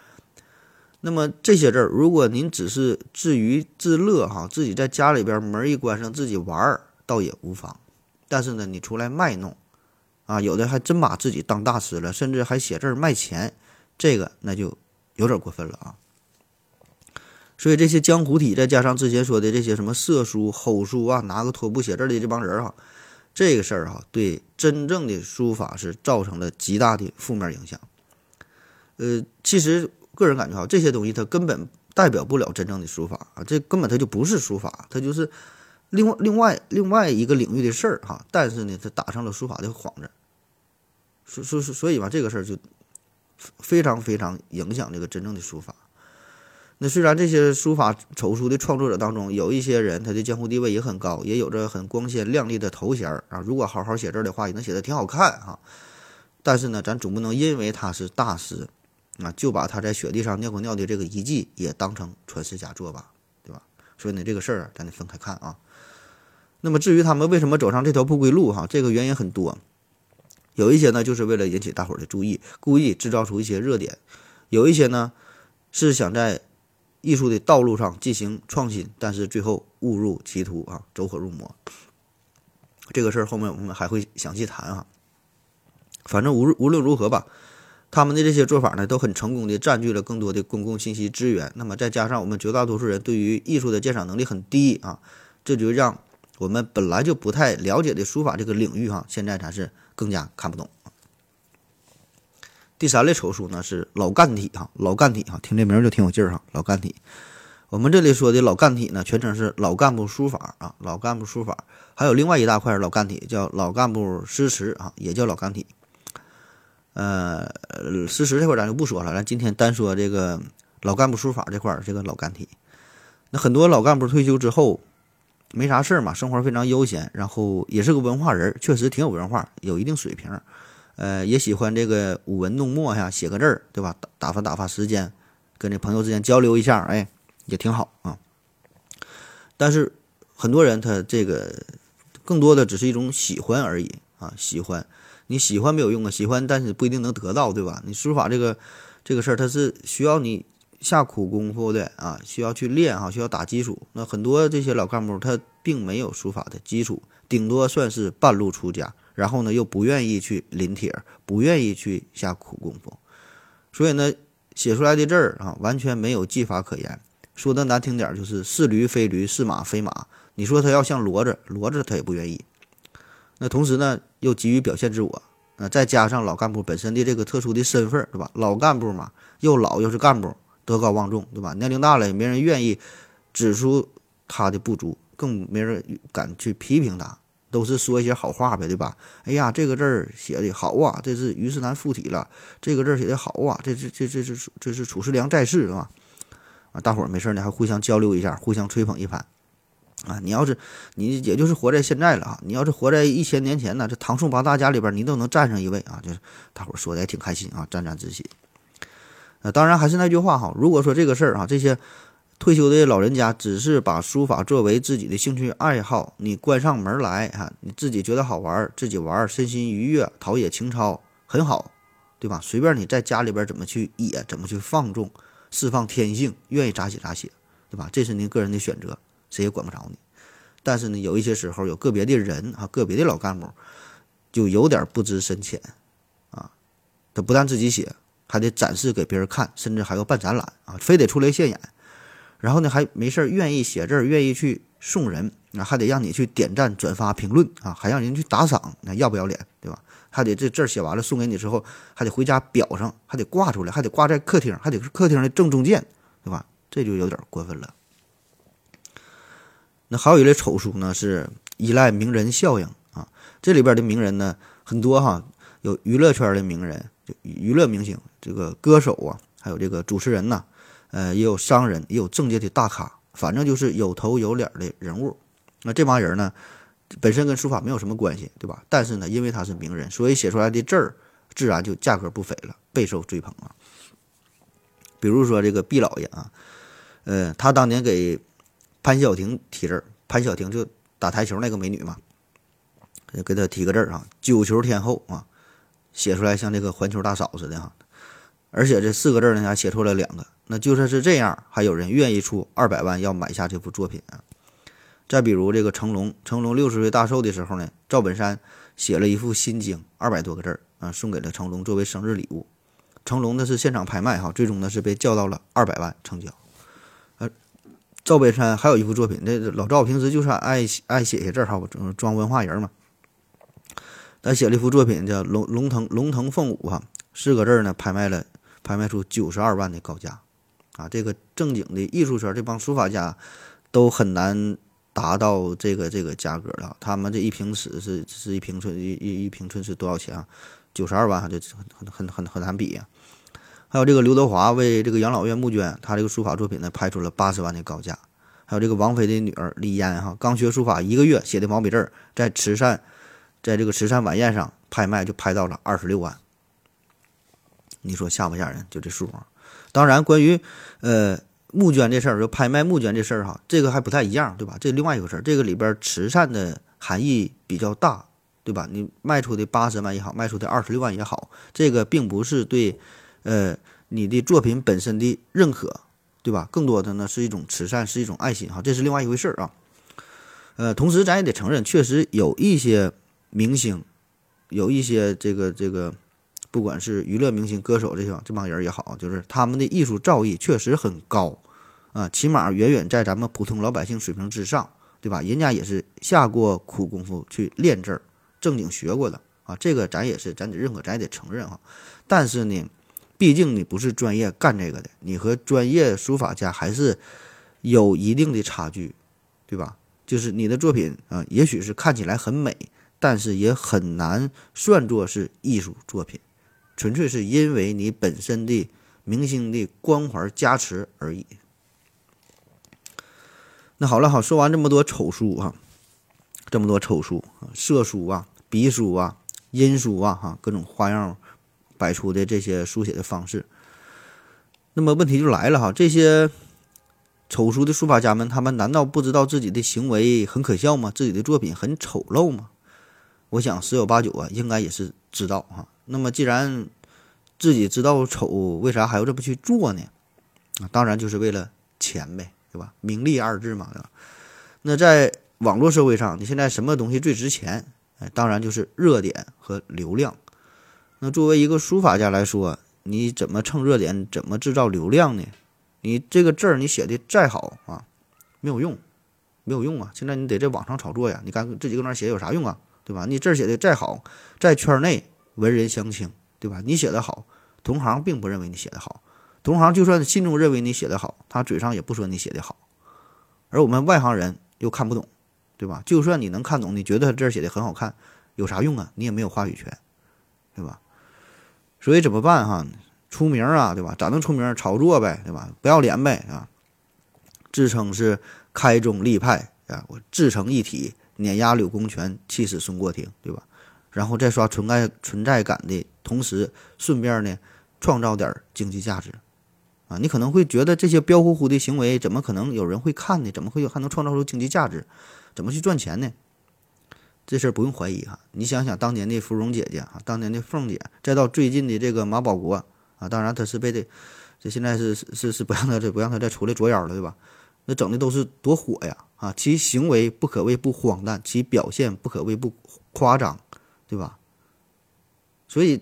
那么这些字儿，如果您只是自娱自乐哈，自己在家里边门一关上自己玩儿，倒也无妨。但是呢，你出来卖弄，啊，有的还真把自己当大师了，甚至还写字卖钱，这个那就有点过分了啊。所以这些江湖体，再加上之前说的这些什么色书、吼书啊，拿个拖布写字的这帮人哈，这个事儿哈，对真正的书法是造成了极大的负面影响。呃，其实。个人感觉哈，这些东西它根本代表不了真正的书法啊，这根本它就不是书法，它就是另外另外另外一个领域的事儿哈。但是呢，他打上了书法的幌子，所所所以吧，这个事儿就非常非常影响这个真正的书法。那虽然这些书法丑书的创作者当中有一些人，他的江湖地位也很高，也有着很光鲜亮丽的头衔儿啊，如果好好写字的话，也能写得挺好看哈。但是呢，咱总不能因为他是大师。啊，就把他在雪地上尿过尿的这个遗迹也当成传世佳作吧，对吧？所以呢，这个事儿咱得分开看啊。那么至于他们为什么走上这条不归路，哈，这个原因很多。有一些呢，就是为了引起大伙儿的注意，故意制造出一些热点；有一些呢，是想在艺术的道路上进行创新，但是最后误入歧途啊，走火入魔。这个事儿后面我们还会详细谈啊。反正无无论如何吧。他们的这些做法呢，都很成功的占据了更多的公共信息资源。那么再加上我们绝大多数人对于艺术的鉴赏能力很低啊，这就让我们本来就不太了解的书法这个领域哈，现在才是更加看不懂。第三类丑书呢是老干体哈，老干体哈，听这名就挺有劲儿哈，老干体。我们这里说的老干体呢，全称是老干部书法啊，老干部书法。还有另外一大块老干体叫老干部诗词啊，也叫老干体。呃，诗词这块咱就不说了，咱今天单说这个老干部书法这块这个老干体。那很多老干部退休之后没啥事儿嘛，生活非常悠闲，然后也是个文化人，确实挺有文化，有一定水平。呃，也喜欢这个舞文弄墨呀，写个字儿，对吧？打打发打发时间，跟这朋友之间交流一下，哎，也挺好啊。但是很多人他这个更多的只是一种喜欢而已啊，喜欢。你喜欢没有用啊，喜欢但是不一定能得到，对吧？你书法这个这个事儿，它是需要你下苦功夫的啊，需要去练哈，需要打基础。那很多这些老干部他并没有书法的基础，顶多算是半路出家，然后呢又不愿意去临帖，不愿意去下苦功夫，所以呢写出来的字儿啊完全没有技法可言。说的难听点就是是驴非驴，是马非马。你说他要像骡子，骡子他也不愿意。那同时呢，又急于表现自我，啊，再加上老干部本身的这个特殊的身份，是吧？老干部嘛，又老又是干部，德高望重，对吧？年龄大了，也没人愿意指出他的不足，更没人敢去批评他，都是说一些好话呗，对吧？哎呀，这个字儿写的好啊，这是虞世南附体了；这个字儿写的好啊，这这这这是这是褚时良在世，是吧？啊，大伙儿没事呢，还互相交流一下，互相吹捧一番。啊，你要是你也就是活在现在了啊，你要是活在一千年前呢，这唐宋八大家里边，你都能站上一位啊，就是大伙说的也挺开心啊，沾沾自喜。呃，当然还是那句话哈，如果说这个事儿哈，这些退休的老人家只是把书法作为自己的兴趣爱好，你关上门来哈，你自己觉得好玩，自己玩，身心愉悦，陶冶情操，很好，对吧？随便你在家里边怎么去野，怎么去放纵，释放天性，愿意咋写咋写，对吧？这是您个人的选择。谁也管不着你，但是呢，有一些时候有个别的人啊，个别的老干部就有点不知深浅啊。他不但自己写，还得展示给别人看，甚至还要办展览啊，非得出来现眼。然后呢，还没事儿愿意写字儿，愿意去送人啊，还得让你去点赞、转发、评论啊，还让人去打赏，那要不要脸，对吧？还得这字儿写完了送给你之后，还得回家裱上，还得挂出来，还得挂在客厅，还得是客厅的正中间，对吧？这就有点过分了。那还有一类丑书呢，是依赖名人效应啊。这里边的名人呢很多哈，有娱乐圈的名人，就娱乐明星，这个歌手啊，还有这个主持人呐，呃，也有商人，也有政界的大咖，反正就是有头有脸的人物。那这帮人呢，本身跟书法没有什么关系，对吧？但是呢，因为他是名人，所以写出来的字儿自然就价格不菲了，备受追捧啊。比如说这个毕老爷啊，呃，他当年给潘晓婷提字，潘晓婷就打台球那个美女嘛，给她提个字儿啊，九球天后啊，写出来像这个环球大嫂似的哈。而且这四个字呢，还写错了两个。那就算是这样，还有人愿意出二百万要买下这幅作品啊。再比如这个成龙，成龙六十岁大寿的时候呢，赵本山写了一副心经，二百多个字啊，送给了成龙作为生日礼物。成龙呢是现场拍卖哈，最终呢是被叫到了二百万成交。呃，赵本山还有一幅作品，那老赵平时就是爱爱写些字儿哈，装文化人嘛。他写了一幅作品叫《龙龙腾龙腾凤舞》哈，四个字呢拍卖了，拍卖出九十二万的高价，啊，这个正经的艺术圈这帮书法家都很难达到这个这个价格了。他们这一平尺是是一平寸一一平寸是多少钱啊？九十二万，就很很很很难比呀。还有这个刘德华为这个养老院募捐，他这个书法作品呢拍出了八十万的高价。还有这个王菲的女儿李嫣哈，刚学书法一个月写的毛笔字，在慈善。在这个慈善晚宴上拍卖，就拍到了二十六万。你说吓不吓人？就这数啊！当然，关于呃募捐这事儿，就拍卖募捐这事儿哈，这个还不太一样，对吧？这另外一个事儿，这个里边慈善的含义比较大，对吧？你卖出的八十万也好，卖出的二十六万也好，这个并不是对呃你的作品本身的认可，对吧？更多的呢是一种慈善，是一种爱心哈，这是另外一回事儿啊。呃，同时咱也得承认，确实有一些。明星有一些这个这个，不管是娱乐明星、歌手这些这帮人也好，就是他们的艺术造诣确实很高啊，起码远远在咱们普通老百姓水平之上，对吧？人家也是下过苦功夫去练字儿，正经学过的啊，这个咱也是咱得认可，咱也得承认哈。但是呢，毕竟你不是专业干这个的，你和专业书法家还是有一定的差距，对吧？就是你的作品啊，也许是看起来很美。但是也很难算作是艺术作品，纯粹是因为你本身的明星的光环加持而已。那好了，好说完这么多丑书啊，这么多丑书啊，色书啊，笔书啊，阴书啊，哈，各种花样摆出的这些书写的方式。那么问题就来了哈，这些丑书的书法家们，他们难道不知道自己的行为很可笑吗？自己的作品很丑陋吗？我想十有八九啊，应该也是知道哈。那么既然自己知道丑，为啥还要这么去做呢？啊，当然就是为了钱呗，对吧？名利二字嘛，对吧？那在网络社会上，你现在什么东西最值钱？哎，当然就是热点和流量。那作为一个书法家来说，你怎么蹭热点？怎么制造流量呢？你这个字儿你写的再好啊，没有用，没有用啊！现在你得在网上炒作呀，你干自己搁那写有啥用啊？对吧？你字写的再好，在圈内文人相轻，对吧？你写的好，同行并不认为你写的好，同行就算心中认为你写的好，他嘴上也不说你写的好。而我们外行人又看不懂，对吧？就算你能看懂，你觉得他字写的很好看，有啥用啊？你也没有话语权，对吧？所以怎么办哈？出名啊，对吧？咋能出名？炒作呗，对吧？不要脸呗，啊！自称是开宗立派啊，我自成一体。碾压柳公权，气死孙过庭，对吧？然后再刷存在存在感的同时，顺便呢创造点经济价值，啊，你可能会觉得这些彪呼呼的行为怎么可能有人会看呢？怎么会有还能创造出经济价值？怎么去赚钱呢？这事儿不用怀疑哈，你想想当年的芙蓉姐姐啊，当年的凤姐，再到最近的这个马保国啊，当然他是被这这现在是是是不让他这不让他再出来捉妖了，对吧？那整的都是多火呀！啊，其行为不可谓不荒诞，其表现不可谓不夸张，对吧？所以，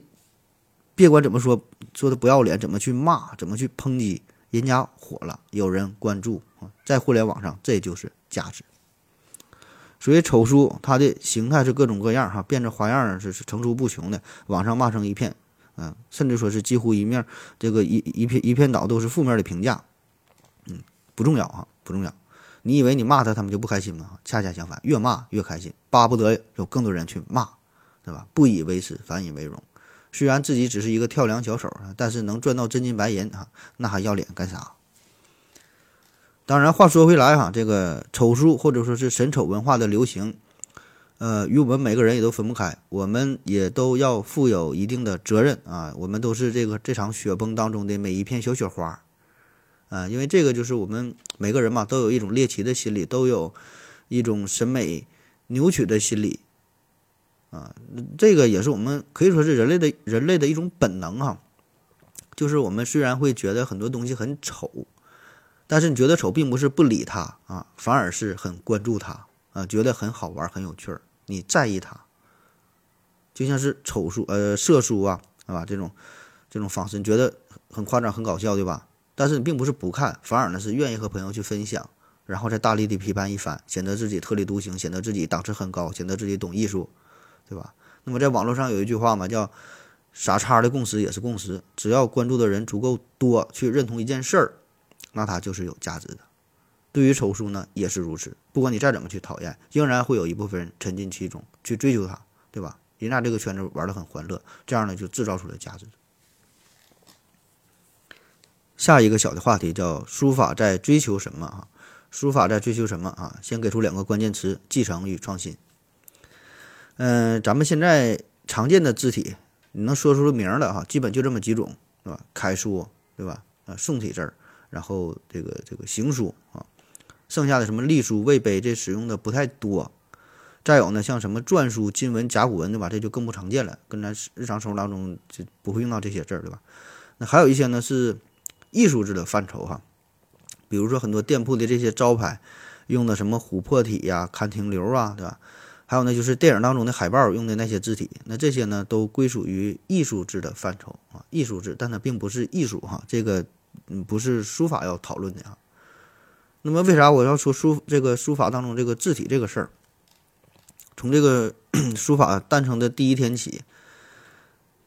别管怎么说，说的不要脸，怎么去骂，怎么去抨击，人家火了，有人关注啊，在互联网上，这就是价值。所以，丑书它的形态是各种各样，哈，变着花样是是层出不穷的，网上骂声一片，嗯，甚至说是几乎一面这个一一片一片倒都是负面的评价，嗯，不重要啊。不重要，你以为你骂他，他们就不开心吗？恰恰相反，越骂越开心，巴不得有更多人去骂，对吧？不以为耻，反以为荣。虽然自己只是一个跳梁小丑但是能赚到真金白银啊，那还要脸干啥？当然，话说回来哈，这个丑书或者说是神丑文化的流行，呃，与我们每个人也都分不开，我们也都要负有一定的责任啊。我们都是这个这场雪崩当中的每一片小雪花，啊，因为这个就是我们每个人嘛，都有一种猎奇的心理，都有一种审美扭曲的心理，啊，这个也是我们可以说是人类的人类的一种本能哈。就是我们虽然会觉得很多东西很丑，但是你觉得丑，并不是不理它啊，反而是很关注它啊，觉得很好玩、很有趣儿。你在意它，就像是丑书、呃色书啊，是吧？这种这种方式，你觉得很夸张、很搞笑，对吧？但是你并不是不看，反而呢是愿意和朋友去分享，然后再大力的批判一番，显得自己特立独行，显得自己档次很高，显得自己懂艺术，对吧？那么在网络上有一句话嘛，叫“傻叉的共识也是共识”，只要关注的人足够多，去认同一件事儿，那它就是有价值的。对于丑书呢，也是如此。不管你再怎么去讨厌，仍然会有一部分人沉浸其中去追求它，对吧？人家这个圈子玩的很欢乐，这样呢就制造出了价值。下一个小的话题叫书法在追求什么啊？书法在追求什么啊？先给出两个关键词：继承与创新。嗯，咱们现在常见的字体，你能说出名的哈，基本就这么几种，对吧？楷书，对吧？啊，宋体字儿，然后这个这个行书啊。剩下的什么隶书、魏碑，这使用的不太多。再有呢，像什么篆书、金文、甲骨文，对吧？这就更不常见了，跟咱日常生活当中就不会用到这些字儿，对吧？那还有一些呢是艺术字的范畴哈，比如说很多店铺的这些招牌用的什么琥珀体呀、看亭流啊，对吧？还有呢就是电影当中的海报用的那些字体，那这些呢都归属于艺术字的范畴啊，艺术字，但它并不是艺术哈，这个嗯不是书法要讨论的啊。那么，为啥我要说书这个书法当中这个字体这个事儿？从这个 书法诞生的第一天起，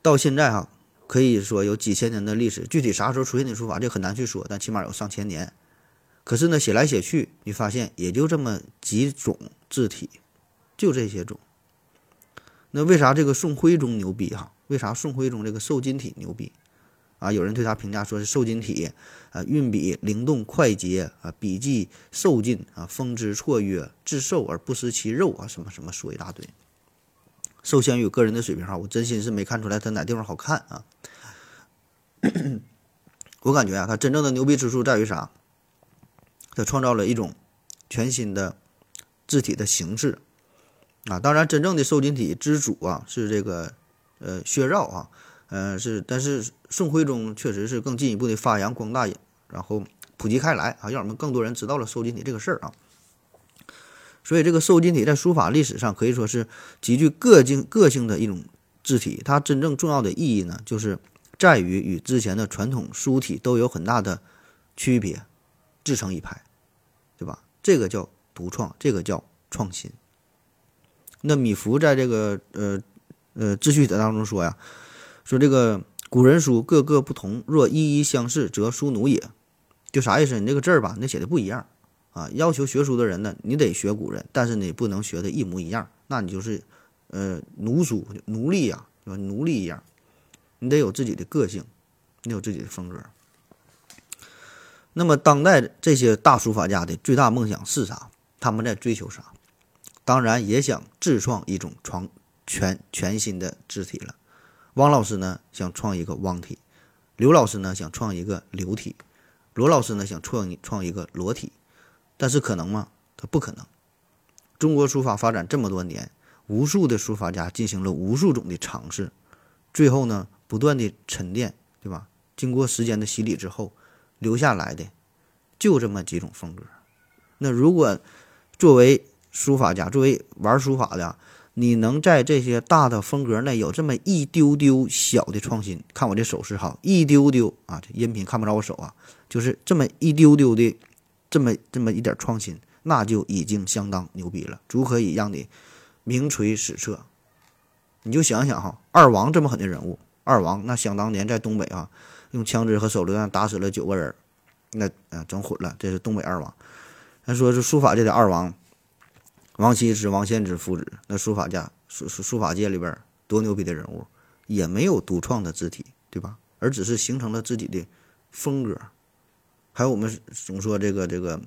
到现在哈，可以说有几千年的历史。具体啥时候出现的书法，这很难去说，但起码有上千年。可是呢，写来写去，你发现也就这么几种字体，就这些种。那为啥这个宋徽宗牛逼哈？为啥宋徽宗这个瘦金体牛逼？啊，有人对他评价说是瘦金体，啊，运笔灵动快捷，啊，笔迹瘦劲，啊，风姿绰约，自瘦而不失其肉，啊，什么什么说一大堆。受限于个人的水平哈，我真心是没看出来他哪地方好看啊。我感觉啊，他真正的牛逼之处在于啥？他创造了一种全新的字体的形式。啊，当然，真正的瘦金体之主啊是这个呃薛绕啊。嗯，是，但是宋徽宗确实是更进一步的发扬光大，然后普及开来啊，让我们更多人知道了瘦金体这个事儿啊。所以，这个瘦金体在书法历史上可以说是极具个性个性的一种字体。它真正重要的意义呢，就是在于与之前的传统书体都有很大的区别，自成一派，对吧？这个叫独创，这个叫创新。那米芾在这个呃呃秩序者当中说呀。说这个古人书各个不同，若一一相似，则书奴也。就啥意思？你这个字儿吧，你写的不一样啊。要求学书的人呢，你得学古人，但是你不能学的一模一样，那你就是呃奴书奴隶呀，奴隶一样，你得有自己的个性，你有自己的风格。那么当代这些大书法家的最大梦想是啥？他们在追求啥？当然也想自创一种创全全新的字体了。汪老师呢想创一个汪体，刘老师呢想创一个刘体，罗老师呢想创一创一个罗体，但是可能吗？它不可能。中国书法发展这么多年，无数的书法家进行了无数种的尝试，最后呢不断的沉淀，对吧？经过时间的洗礼之后，留下来的就这么几种风格。那如果作为书法家，作为玩书法的，你能在这些大的风格内有这么一丢丢小的创新？看我这手势哈，一丢丢啊，这音频看不着我手啊，就是这么一丢丢的，这么这么一点创新，那就已经相当牛逼了，足可以让你名垂史册。你就想想哈，二王这么狠的人物，二王那想当年在东北啊，用枪支和手榴弹打死了九个人，那啊整混了，这是东北二王。他说是书法界的二王。王羲之、王献之父子，那书法家、书书法界里边多牛逼的人物，也没有独创的字体，对吧？而只是形成了自己的风格。还有我们总说这个这个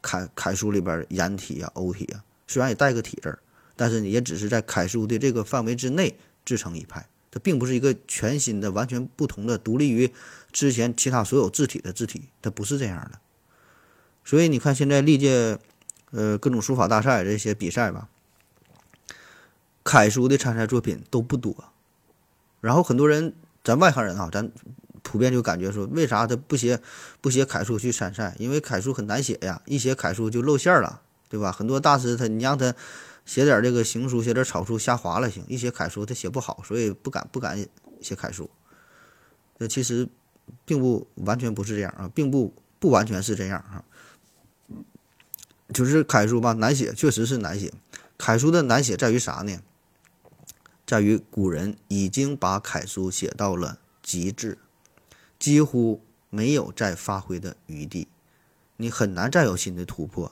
楷楷书里边颜体啊、欧体啊，虽然也带个体字儿，但是也只是在楷书的这个范围之内自成一派，它并不是一个全新的、完全不同的、独立于之前其他所有字体的字体，它不是这样的。所以你看，现在历届呃各种书法大赛这些比赛吧，楷书的参赛作品都不多，然后很多人咱外行人啊，咱普遍就感觉说，为啥他不写不写楷书去参赛？因为楷书很难写呀，一写楷书就露馅了，对吧？很多大师他你让他写点这个行书，写点草书瞎划了行，一写楷书他写不好，所以不敢不敢写楷书。这其实并不完全不是这样啊，并不不完全是这样啊。就是楷书吧，难写，确实是难写。楷书的难写在于啥呢？在于古人已经把楷书写到了极致，几乎没有再发挥的余地，你很难再有新的突破。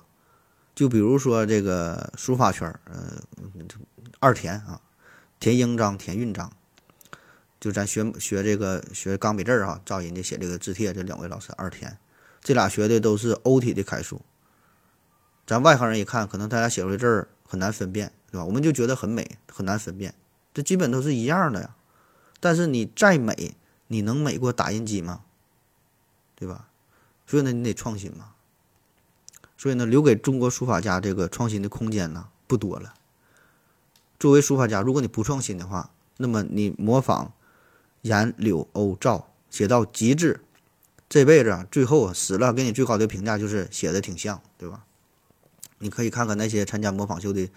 就比如说这个书法圈儿，呃，二田啊，田英章、田运章，就咱学学这个学钢笔字儿啊，照人家写这个字帖，这两位老师二田，这俩学的都是欧体的楷书。咱外行人一看，可能大家写出来字儿很难分辨，对吧？我们就觉得很美，很难分辨。这基本都是一样的呀。但是你再美，你能美过打印机吗？对吧？所以呢，你得创新嘛。所以呢，留给中国书法家这个创新的空间呢不多了。作为书法家，如果你不创新的话，那么你模仿颜柳欧赵写到极致，这辈子啊，最后死了，给你最高的评价就是写的挺像，对吧？你可以看看那些参加模仿秀的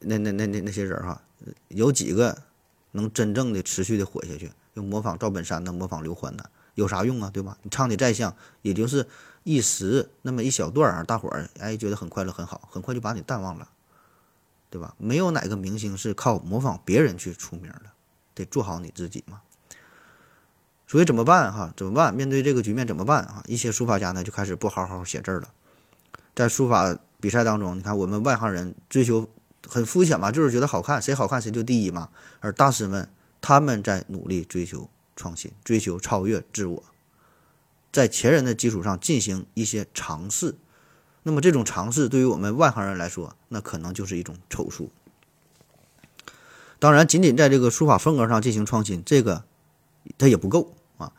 那那那那那些人哈，有几个能真正的持续的活下去？就模仿赵本山的，模仿刘欢的，有啥用啊？对吧？你唱的再像，也就是一时那么一小段儿，大伙儿哎觉得很快乐很好，很快就把你淡忘了，对吧？没有哪个明星是靠模仿别人去出名的，得做好你自己嘛。所以怎么办哈？怎么办？面对这个局面怎么办啊？一些书法家呢就开始不好好写字了，在书法比赛当中，你看我们外行人追求很肤浅嘛，就是觉得好看，谁好看谁就第一嘛。而大师们他们在努力追求创新，追求超越自我，在前人的基础上进行一些尝试。那么这种尝试对于我们外行人来说，那可能就是一种丑术。当然，仅仅在这个书法风格上进行创新，这个它也不够啊，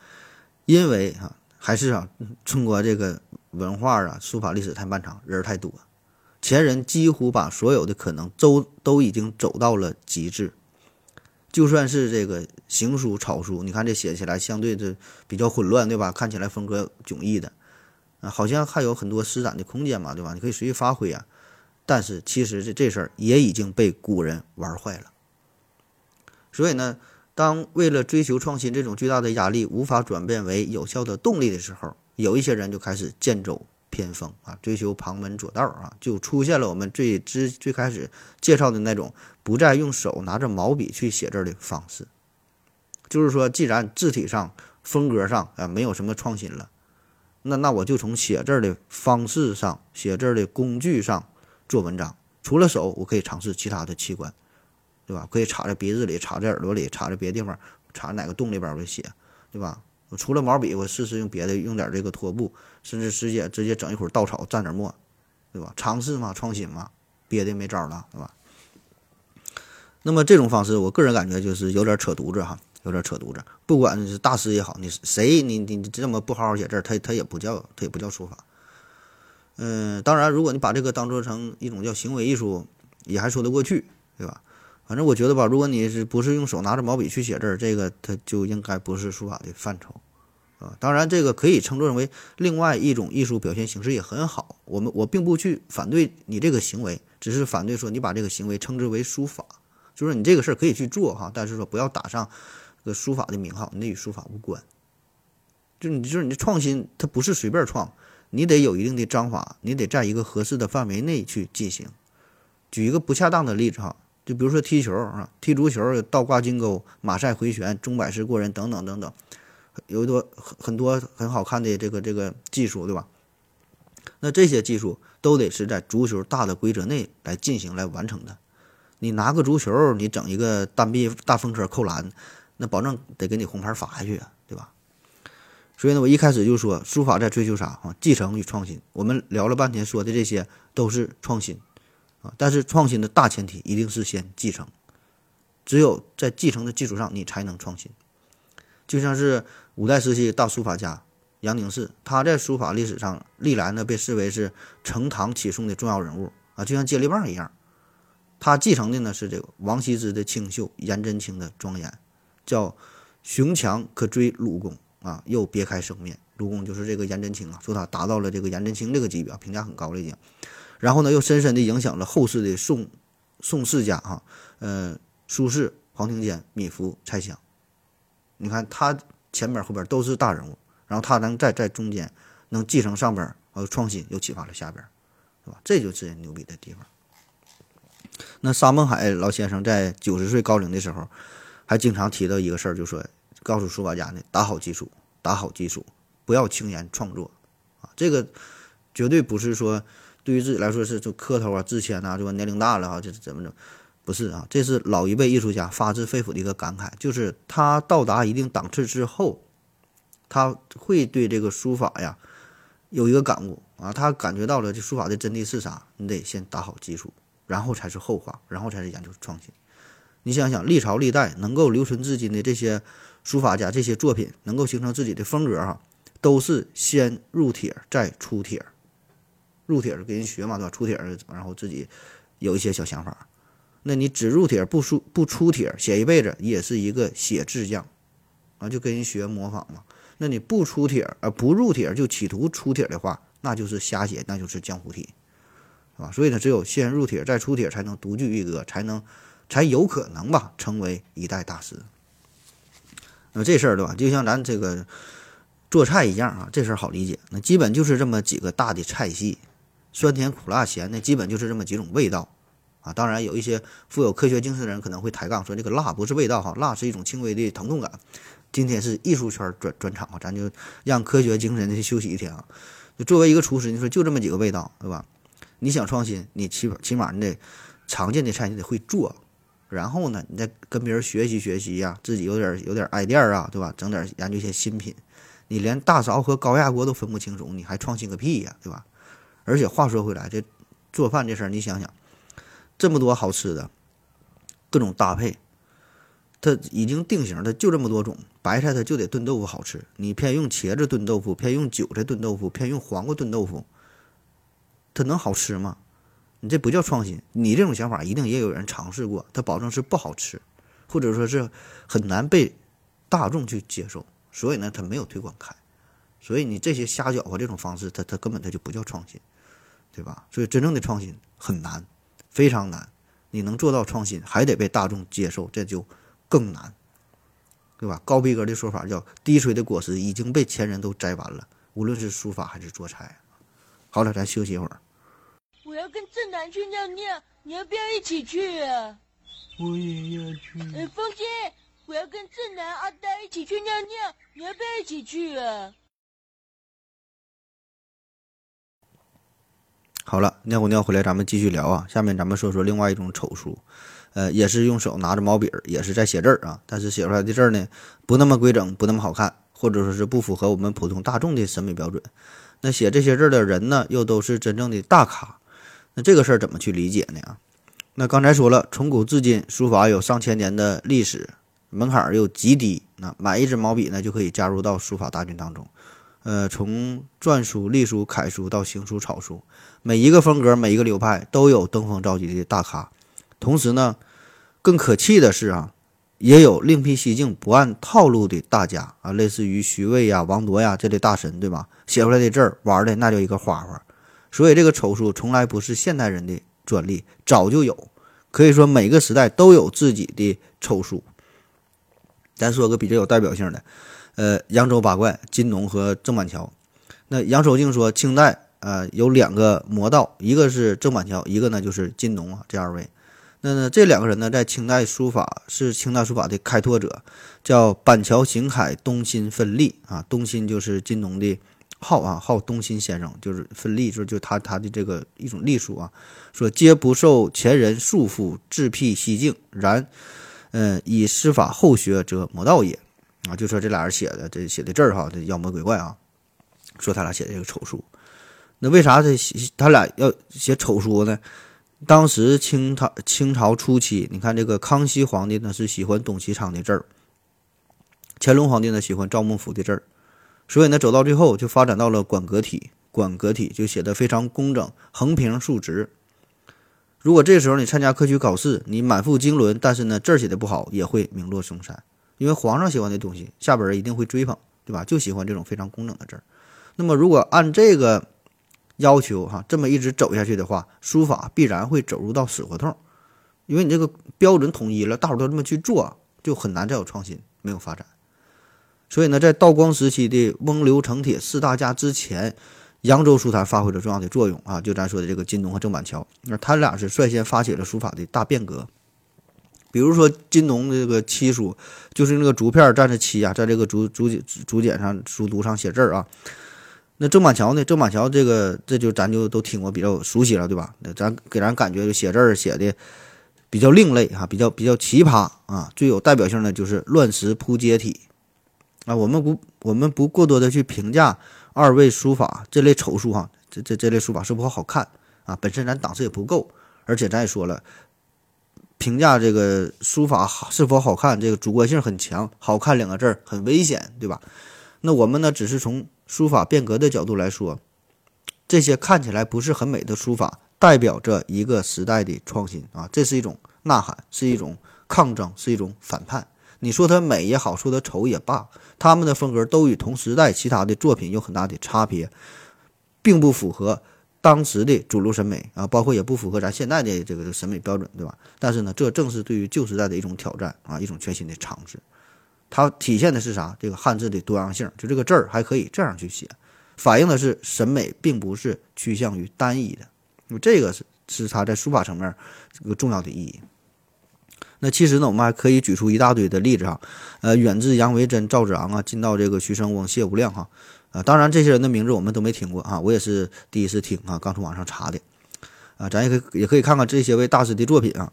因为啊，还是啊，中国这个文化啊，书法历史太漫长，人太多，前人几乎把所有的可能都都已经走到了极致。就算是这个行书、草书，你看这写起来相对的比较混乱，对吧？看起来风格迥异的，啊，好像还有很多施展的空间嘛，对吧？你可以随意发挥啊。但是其实这这事儿也已经被古人玩坏了。所以呢，当为了追求创新，这种巨大的压力无法转变为有效的动力的时候，有一些人就开始剑走偏锋啊，追求旁门左道啊，就出现了我们最之最开始介绍的那种不再用手拿着毛笔去写字的方式。就是说，既然字体上、风格上啊没有什么创新了，那那我就从写字的方式上、写字的工具上做文章。除了手，我可以尝试其他的器官。对吧？可以插在鼻子里，插在耳朵里，插在别的地方，插哪个洞里边我就写，对吧？我除了毛笔，我试试用别的，用点这个拖布，甚至直接直接整一会儿稻草蘸点墨，对吧？尝试嘛，创新嘛，别的没招了，对吧？那么这种方式，我个人感觉就是有点扯犊子哈，有点扯犊子。不管是大师也好，你谁你你这么不好好写字，他他也不叫他也不叫书法。嗯，当然，如果你把这个当做成一种叫行为艺术，也还说得过去，对吧？反正我觉得吧，如果你是不是用手拿着毛笔去写字儿，这个它就应该不是书法的范畴，啊，当然这个可以称作为另外一种艺术表现形式也很好。我们我并不去反对你这个行为，只是反对说你把这个行为称之为书法，就是你这个事儿可以去做哈，但是说不要打上个书法的名号，那与书法无关。就你就是你的创新，它不是随便创，你得有一定的章法，你得在一个合适的范围内去进行。举一个不恰当的例子哈。就比如说踢球啊，踢足球倒挂金钩、马赛回旋、钟摆式过人等等等等，有多很很多很好看的这个这个技术，对吧？那这些技术都得是在足球大的规则内来进行来完成的。你拿个足球，你整一个单臂大风车扣篮，那保证得给你红牌罚下去啊，对吧？所以呢，我一开始就说书法在追求啥啊？继承与创新。我们聊了半天，说的这些都是创新。啊。但是创新的大前提一定是先继承，只有在继承的基础上，你才能创新。就像是五代时期大书法家杨凝式，他在书法历史上历来呢被视为是承唐启宋的重要人物啊，就像接力棒一样。他继承的呢是这个王羲之的清秀，颜真卿的庄严，叫雄强可追鲁公啊，又别开生面。鲁公就是这个颜真卿啊，说他达到了这个颜真卿这个级别，评价很高了已经。然后呢，又深深地影响了后世的宋宋世家啊，呃，苏轼、黄庭坚、米芾、蔡襄。你看他前边后边都是大人物，然后他能在在中间能继承上边，然后创新又启发了下边，是吧？这就是牛逼的地方。那沙孟海老先生在九十岁高龄的时候，还经常提到一个事儿，就说告诉书法家呢，打好基础，打好基础，不要轻言创作啊。这个绝对不是说对于自己来说是就磕头啊、自谦呐，对吧？年龄大了啊，这是怎么怎么？不是啊，这是老一辈艺术家发自肺腑的一个感慨，就是他到达一定档次之后，他会对这个书法呀有一个感悟啊，他感觉到了这书法的真谛是啥？你得先打好基础，然后才是后话，然后才是研究创新。你想想，历朝历代能够留存至今的这些书法家，这些作品能够形成自己的风格哈，都是先入帖再出帖，入帖是跟人学嘛，对吧？出帖然后自己有一些小想法。那你只入帖不出不出帖，写一辈子也是一个写字匠，啊，就跟人学模仿嘛。那你不出帖而不入帖就企图出帖的话，那就是瞎写，那就是江湖体，是吧？所以呢，只有先入帖再出帖，才能独具一格，才能才有可能吧，成为一代大师。那这事儿对吧？就像咱这个做菜一样啊，这事儿好理解。那基本就是这么几个大的菜系，酸甜苦辣咸的，基本就是这么几种味道。啊，当然有一些富有科学精神的人可能会抬杠说这个辣不是味道哈，辣是一种轻微的疼痛感。今天是艺术圈专专场啊，咱就让科学精神去休息一天啊。就作为一个厨师，你说就这么几个味道，对吧？你想创新，你起起码你得常见的菜你得会做，然后呢，你再跟别人学习学习呀，自己有点有点 idea 啊，对吧？整点研究一些新品。你连大勺和高压锅都分不清楚，你还创新个屁呀，对吧？而且话说回来，这做饭这事儿，你想想。这么多好吃的，各种搭配，它已经定型，它就这么多种。白菜它就得炖豆腐好吃，你偏用茄子炖豆腐，偏用韭菜炖豆腐，偏用黄瓜炖豆腐，它能好吃吗？你这不叫创新。你这种想法一定也有人尝试过，它保证是不好吃，或者说是很难被大众去接受，所以呢，它没有推广开。所以你这些瞎搅和这种方式，它它根本它就不叫创新，对吧？所以真正的创新很难。非常难，你能做到创新，还得被大众接受，这就更难，对吧？高逼格的说法叫“低垂的果实已经被前人都摘完了”，无论是书法还是做菜。好了，咱休息一会儿。我要跟正南去尿尿，你要不要一起去啊？我也要去。呃，风姐，我要跟正南、阿呆一起去尿尿，你要不要一起去啊？好了，尿过尿回来，咱们继续聊啊。下面咱们说说另外一种丑书，呃，也是用手拿着毛笔，也是在写字儿啊。但是写出来的字儿呢，不那么规整，不那么好看，或者说是不符合我们普通大众的审美标准。那写这些字的人呢，又都是真正的大咖。那这个事儿怎么去理解呢？那刚才说了，从古至今，书法有上千年的历史，门槛又极低。那买一支毛笔呢，就可以加入到书法大军当中。呃，从篆书、隶书、楷书到行书、草书。每一个风格，每一个流派都有登峰造极的大咖，同时呢，更可气的是啊，也有另辟蹊径、不按套路的大家啊，类似于徐渭呀、王铎呀这类大神，对吧？写出来的字儿玩的那叫一个花花。所以这个丑书从来不是现代人的专利，早就有，可以说每个时代都有自己的丑书。咱说个比较有代表性的，呃，扬州八怪金农和郑板桥。那杨守敬说，清代。呃，有两个魔道，一个是郑板桥，一个呢就是金农啊，这二位。那呢，这两个人呢，在清代书法是清代书法的开拓者，叫板桥行楷，东新分立啊。东新就是金农的号啊，号东新先生，就是分立，就是就他他的这个一种隶书啊，说皆不受前人束缚，自辟蹊径，然，嗯，以师法后学则魔道也啊。就说这俩人写的这写的字儿哈，这妖魔鬼怪啊，说他俩写的这个丑书。那为啥这他俩要写丑书呢？当时清朝清朝初期，你看这个康熙皇帝呢是喜欢董其昌的字儿，乾隆皇帝呢喜欢赵孟頫的字儿，所以呢走到最后就发展到了馆阁体，馆阁体就写的非常工整，横平竖直。如果这时候你参加科举考试，你满腹经纶，但是呢字儿写的不好，也会名落孙山，因为皇上喜欢的东西，下边人一定会追捧，对吧？就喜欢这种非常工整的字儿。那么如果按这个要求哈，这么一直走下去的话，书法必然会走入到死胡同，因为你这个标准统一了，大伙都这么去做，就很难再有创新，没有发展。所以呢，在道光时期的翁刘程铁四大家之前，扬州书坛发挥了重要的作用啊。就咱说的这个金农和郑板桥，那他俩是率先发起了书法的大变革。比如说金农的这个漆书，就是那个竹片蘸着漆啊，在这个竹竹简竹简上书读上写字儿啊。那郑板桥呢？郑板桥这个这就咱就都听过，比较熟悉了，对吧？咱给咱感觉就写字儿写的比较另类哈，比较比较奇葩啊。最有代表性的就是乱石铺街体。啊，我们不，我们不过多的去评价二位书法这类丑书哈，这这这类书法是不好看啊？本身咱档次也不够，而且咱也说了，评价这个书法好是否好看，这个主观性很强，好看两个字儿很危险，对吧？那我们呢，只是从书法变革的角度来说，这些看起来不是很美的书法，代表着一个时代的创新啊，这是一种呐喊，是一种抗争，是一种反叛。你说它美也好，说它丑也罢，他们的风格都与同时代其他的作品有很大的差别，并不符合当时的主流审美啊，包括也不符合咱现在的这个审美标准，对吧？但是呢，这正是对于旧时代的一种挑战啊，一种全新的尝试。它体现的是啥？这个汉字的多样性，就这个字儿还可以这样去写，反映的是审美并不是趋向于单一的。那么这个是是它在书法层面这个重要的意义。那其实呢，我们还可以举出一大堆的例子哈，呃，远至杨维桢、赵子昂啊，近到这个徐生翁、谢无量哈，啊，当然这些人的名字我们都没听过啊，我也是第一次听啊，刚从网上查的，啊，咱也可以也可以看看这些位大师的作品啊，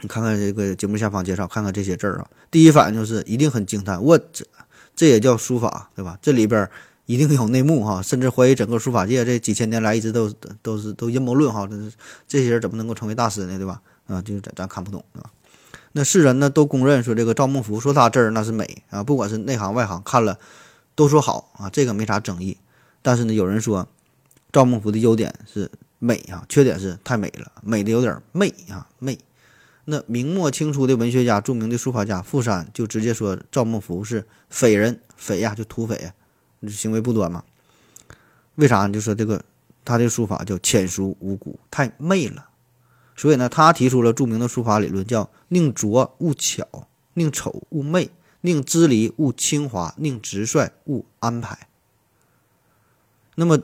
你看看这个节目下方介绍，看看这些字儿啊，第一反应就是一定很惊叹，我这这也叫书法对吧？这里边一定有内幕哈，甚至怀疑整个书法界这几千年来一直都都是都阴谋论哈，这这些人怎么能够成为大师呢？对吧？啊，就是咱咱看不懂对吧。那世人呢都公认说这个赵孟頫说他字儿那是美啊，不管是内行外行看了都说好啊，这个没啥争议。但是呢，有人说赵孟頫的优点是美啊，缺点是太美了，美的有点媚啊媚。那明末清初的文学家、著名的书法家傅山就直接说赵孟頫是匪人，匪呀就土匪，行为不端嘛。为啥？就说这个他的书法叫浅熟无骨，太媚了。所以呢，他提出了著名的书法理论，叫“宁拙勿巧，宁丑勿媚，宁支离勿清华，宁直率勿安排”。那么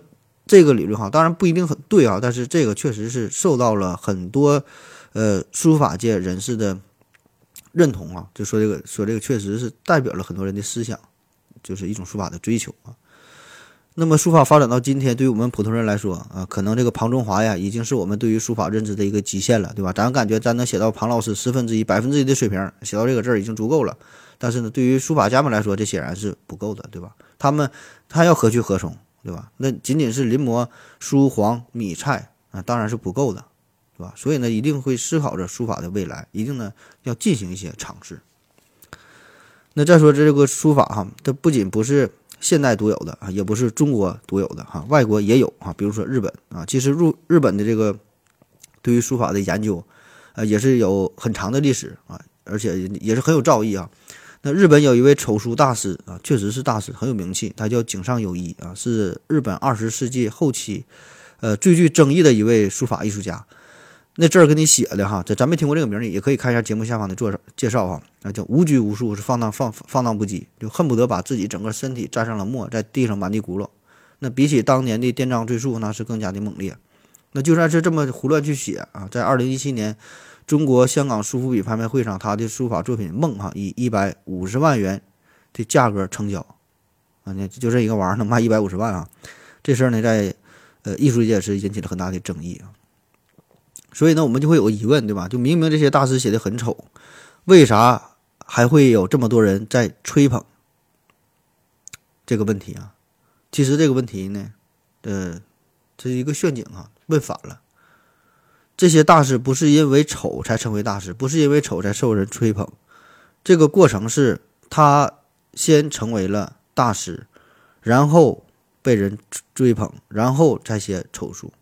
这个理论哈，当然不一定很对啊，但是这个确实是受到了很多呃书法界人士的认同啊，就说这个说这个确实是代表了很多人的思想，就是一种书法的追求啊。那么书法发展到今天，对于我们普通人来说啊，可能这个庞中华呀，已经是我们对于书法认知的一个极限了，对吧？咱感觉咱能写到庞老师十分之一、百分之一的水平，写到这个字儿已经足够了。但是呢，对于书法家们来说，这显然是不够的，对吧？他们他要何去何从，对吧？那仅仅是临摹书黄米蔡啊，当然是不够的，对吧？所以呢，一定会思考着书法的未来，一定呢要进行一些尝试。那再说这个书法哈，它不仅不是。现代独有的啊，也不是中国独有的哈，外国也有啊，比如说日本啊，其实入日本的这个对于书法的研究，呃，也是有很长的历史啊，而且也是很有造诣啊。那日本有一位丑书大师啊，确实是大师，很有名气，他叫井上有一啊，是日本二十世纪后期呃最具争议的一位书法艺术家。那字儿给你写的哈，这咱没听过这个名儿，也可以看一下节目下方的介绍介绍哈。那叫无拘无束，是放荡放放荡不羁，就恨不得把自己整个身体沾上了墨，在地上满地轱辘。那比起当年的电章赘述，那是更加的猛烈。那就算是这么胡乱去写啊，在二零一七年中国香港书符笔拍卖会上，他的书法作品《梦》哈以一百五十万元的价格成交啊，那就这一个玩意儿能卖一百五十万啊，这事儿呢在呃艺术界是引起了很大的争议啊。所以呢，我们就会有个疑问，对吧？就明明这些大师写的很丑，为啥还会有这么多人在吹捧这个问题啊？其实这个问题呢，呃，这是一个陷阱啊，问反了。这些大师不是因为丑才成为大师，不是因为丑才受人吹捧，这个过程是他先成为了大师，然后被人追捧，然后再写丑书。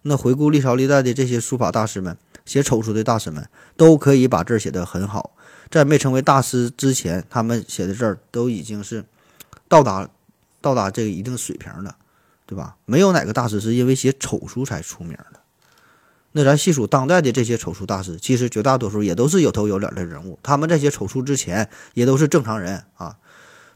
那回顾历朝历代的这些书法大师们，写丑书的大师们，都可以把字写得很好。在没成为大师之前，他们写的字儿都已经是到达到达这个一定水平了，对吧？没有哪个大师是因为写丑书才出名的。那咱细数当代的这些丑书大师，其实绝大多数也都是有头有脸的人物。他们这些丑书之前，也都是正常人啊。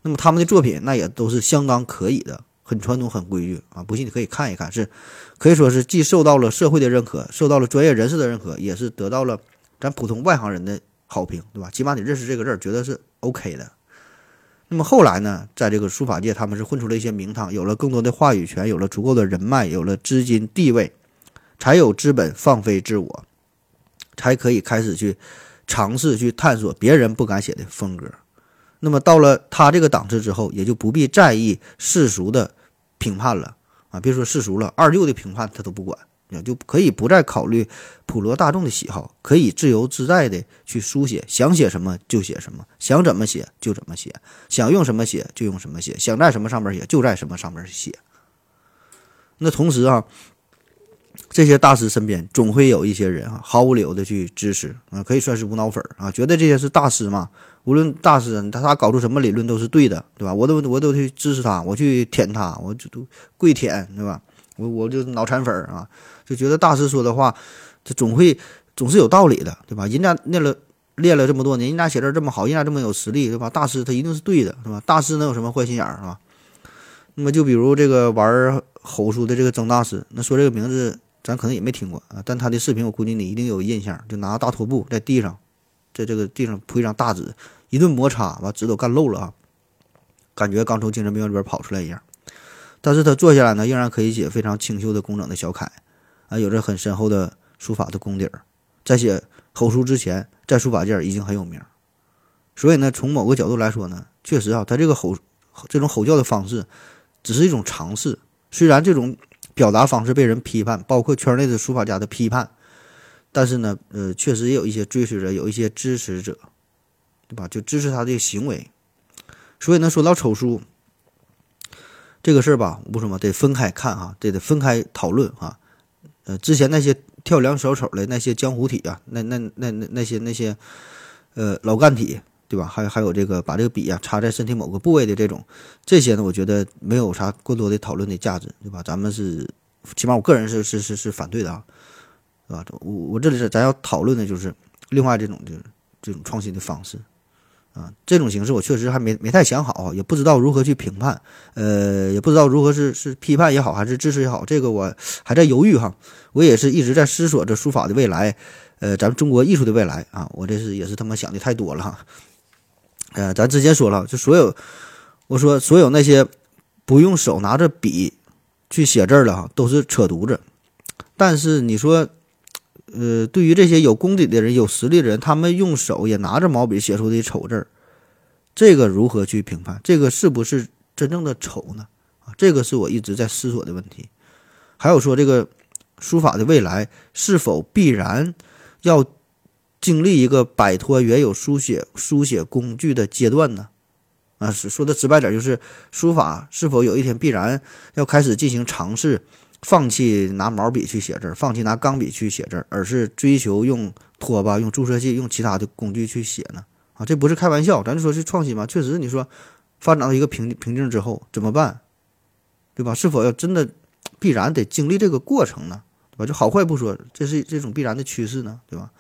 那么他们的作品，那也都是相当可以的，很传统、很规矩啊。不信你可以看一看，是可以说是既受到了社会的认可，受到了专业人士的认可，也是得到了咱普通外行人的好评，对吧？起码你认识这个字儿，觉得是 OK 的。那么后来呢，在这个书法界，他们是混出了一些名堂，有了更多的话语权，有了足够的人脉，有了资金地位。才有资本放飞自我，才可以开始去尝试去探索别人不敢写的风格。那么到了他这个档次之后，也就不必在意世俗的评判了啊！别说世俗了，二六的评判他都不管，也就可以不再考虑普罗大众的喜好，可以自由自在的去书写，想写什么就写什么，想怎么写就怎么写，想用什么写就用什么写，想在什么上面写就在什么上面写。那同时啊。这些大师身边总会有一些人啊，毫无理由的去支持啊，可以算是无脑粉儿啊，觉得这些是大师嘛。无论大师他他搞出什么理论都是对的，对吧？我都我都去支持他，我去舔他，我就都跪舔，对吧？我我就脑残粉儿啊，就觉得大师说的话，他总会总是有道理的，对吧？人家练了练了这么多年，人家写字这么好，人家这么有实力，对吧？大师他一定是对的，是吧？大师能有什么坏心眼儿啊？那么就比如这个玩吼书的这个曾大师，那说这个名字。咱可能也没听过啊，但他的视频我估计你一定有印象，就拿大拖布在地上，在这个地上铺一张大纸，一顿摩擦，把纸都干漏了啊，感觉刚从精神病院里边跑出来一样。但是他坐下来呢，仍然可以写非常清秀的工整的小楷，啊，有着很深厚的书法的功底儿。在写吼书之前，在书法界已经很有名。所以呢，从某个角度来说呢，确实啊，他这个吼这种吼叫的方式，只是一种尝试。虽然这种。表达方式被人批判，包括圈内的书法家的批判，但是呢，呃，确实也有一些追随者，有一些支持者，对吧？就支持他的行为。所以呢，说到丑书这个事儿吧，不说嘛，得分开看哈，得得分开讨论哈。呃，之前那些跳梁小丑的那些江湖体啊，那那那那那些那些呃老干体。对吧？还还有这个把这个笔啊插在身体某个部位的这种，这些呢，我觉得没有啥过多的讨论的价值，对吧？咱们是，起码我个人是是是是反对的啊，对吧？我我这里是咱要讨论的就是另外这种就是这种创新的方式啊，这种形式我确实还没没太想好，也不知道如何去评判，呃，也不知道如何是是批判也好还是支持也好，这个我还在犹豫哈。我也是一直在思索着书法的未来，呃，咱们中国艺术的未来啊，我这是也是他妈想的太多了哈。呃，咱之前说了，就所有，我说所有那些不用手拿着笔去写字的哈，都是扯犊子。但是你说，呃，对于这些有功底的人、有实力的人，他们用手也拿着毛笔写出的丑字儿，这个如何去评判？这个是不是真正的丑呢？啊，这个是我一直在思索的问题。还有说，这个书法的未来是否必然要？经历一个摆脱原有书写书写工具的阶段呢？啊，是说的直白点，就是书法是否有一天必然要开始进行尝试，放弃拿毛笔去写字，放弃拿钢笔去写字，而是追求用拖把、用注射器、用其他的工具去写呢？啊，这不是开玩笑，咱就说是创新嘛。确实，你说发展到一个瓶瓶颈之后怎么办？对吧？是否要真的必然得经历这个过程呢？对吧？就好坏不说，这是这种必然的趋势呢？对吧？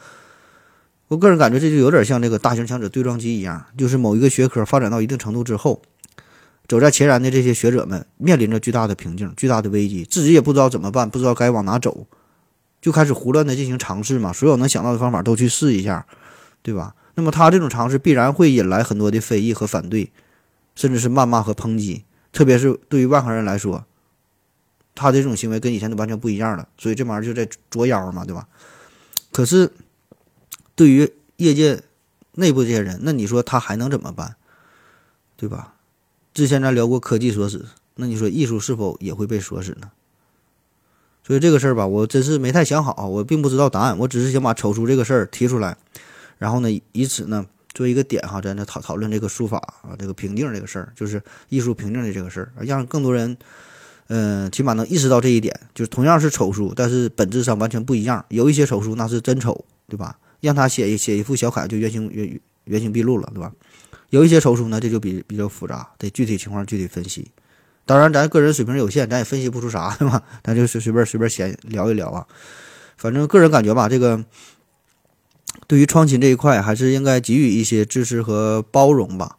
我个人感觉这就有点像这个大型强者对撞机一样，就是某一个学科发展到一定程度之后，走在前沿的这些学者们面临着巨大的瓶颈、巨大的危机，自己也不知道怎么办，不知道该往哪走，就开始胡乱的进行尝试嘛，所有能想到的方法都去试一下，对吧？那么他这种尝试必然会引来很多的非议和反对，甚至是谩骂和抨击，特别是对于外行人来说，他这种行为跟以前都完全不一样了，所以这玩意儿就在作妖嘛，对吧？可是。对于业界内部这些人，那你说他还能怎么办，对吧？之前咱聊过科技锁死，那你说艺术是否也会被锁死呢？所以这个事儿吧，我真是没太想好，我并不知道答案，我只是想把丑书这个事儿提出来，然后呢，以此呢做一个点哈，咱再讨讨论这个书法啊，这个瓶颈这个事儿，就是艺术瓶颈的这个事儿，让更多人，嗯，起码能意识到这一点，就是同样是丑书，但是本质上完全不一样。有一些丑书那是真丑，对吧？让他写一写一幅小楷就原形原原形毕露了，对吧？有一些丑书呢，这就比比较复杂，得具体情况具体分析。当然，咱个人水平有限，咱也分析不出啥，对吧？咱就随随便随便闲聊一聊啊。反正个人感觉吧，这个对于创新这一块，还是应该给予一些支持和包容吧。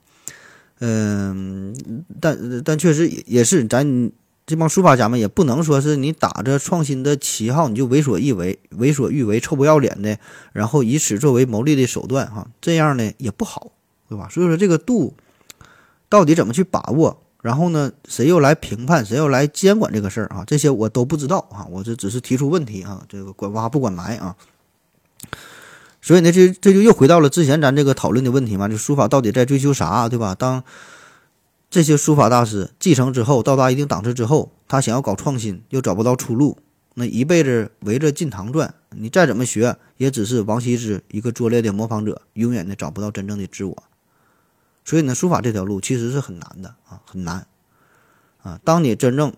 嗯，但但确实也是，咱这帮书法家们也不能说是你打着创新的旗号，你就为所欲为、为所欲为、臭不要脸的，然后以此作为牟利的手段，哈，这样呢也不好，对吧？所以说这个度到底怎么去把握？然后呢，谁又来评判？谁又来监管这个事儿啊？这些我都不知道啊！我这只是提出问题啊，这个管挖不管埋啊。所以呢，这这就又回到了之前咱这个讨论的问题嘛，就书法到底在追求啥，对吧？当这些书法大师继承之后，到达一定档次之后，他想要搞创新，又找不到出路，那一辈子围着进堂转，你再怎么学，也只是王羲之一个拙劣的模仿者，永远的找不到真正的自我。所以呢，书法这条路其实是很难的啊，很难啊。当你真正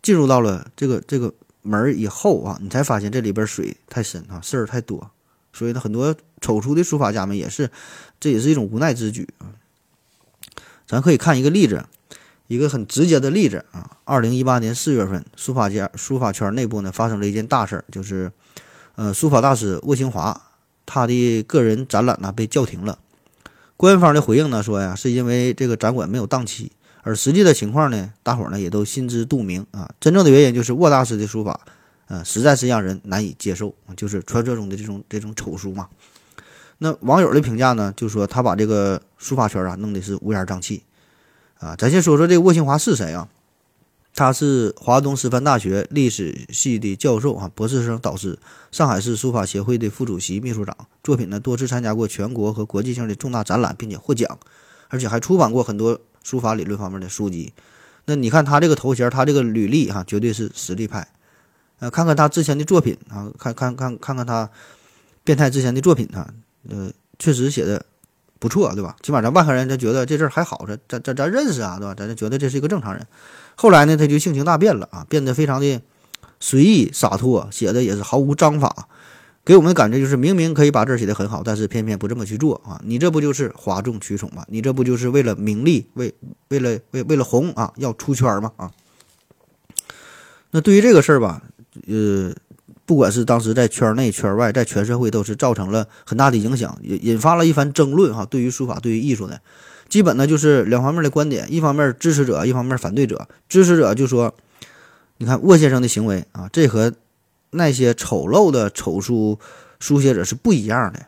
进入到了这个这个门以后啊，你才发现这里边水太深啊，事儿太多。所以呢，很多丑出的书法家们也是，这也是一种无奈之举啊。咱可以看一个例子，一个很直接的例子啊。二零一八年四月份，书法家书法圈内部呢发生了一件大事儿，就是呃，书法大师沃清华他的个人展览呢被叫停了。官方的回应呢说呀，是因为这个展馆没有档期，而实际的情况呢，大伙儿呢也都心知肚明啊。真正的原因就是沃大师的书法，呃，实在是让人难以接受，就是传说中的这种这种丑书嘛。那网友的评价呢，就说他把这个书法圈啊弄得是乌烟瘴气啊。咱先说说这个沃清华是谁啊？他是华东师范大学历史系的教授啊，博士生导师，上海市书法协会的副主席、秘书长。作品呢多次参加过全国和国际性的重大展览，并且获奖，而且还出版过很多书法理论方面的书籍。那你看他这个头衔，他这个履历哈，绝对是实力派。呃，看看他之前的作品啊，看看看看看他变态之前的作品啊，呃，确实写的不错，对吧？起码咱外行人咱觉得这事儿还好，咱咱咱咱认识啊，对吧？咱就觉得这是一个正常人。后来呢，他就性情大变了啊，变得非常的随意洒脱，写的也是毫无章法，给我们的感觉就是明明可以把字写得很好，但是偏偏不这么去做啊！你这不就是哗众取宠吗？你这不就是为了名利，为为了为为了红啊，要出圈吗？啊！那对于这个事儿吧，呃，不管是当时在圈内圈外，在全社会都是造成了很大的影响，引引发了一番争论哈。对于书法，对于艺术呢？基本呢就是两方面的观点，一方面支持者，一方面反对者。支持者就说：“你看沃先生的行为啊，这和那些丑陋的丑书书写者是不一样的，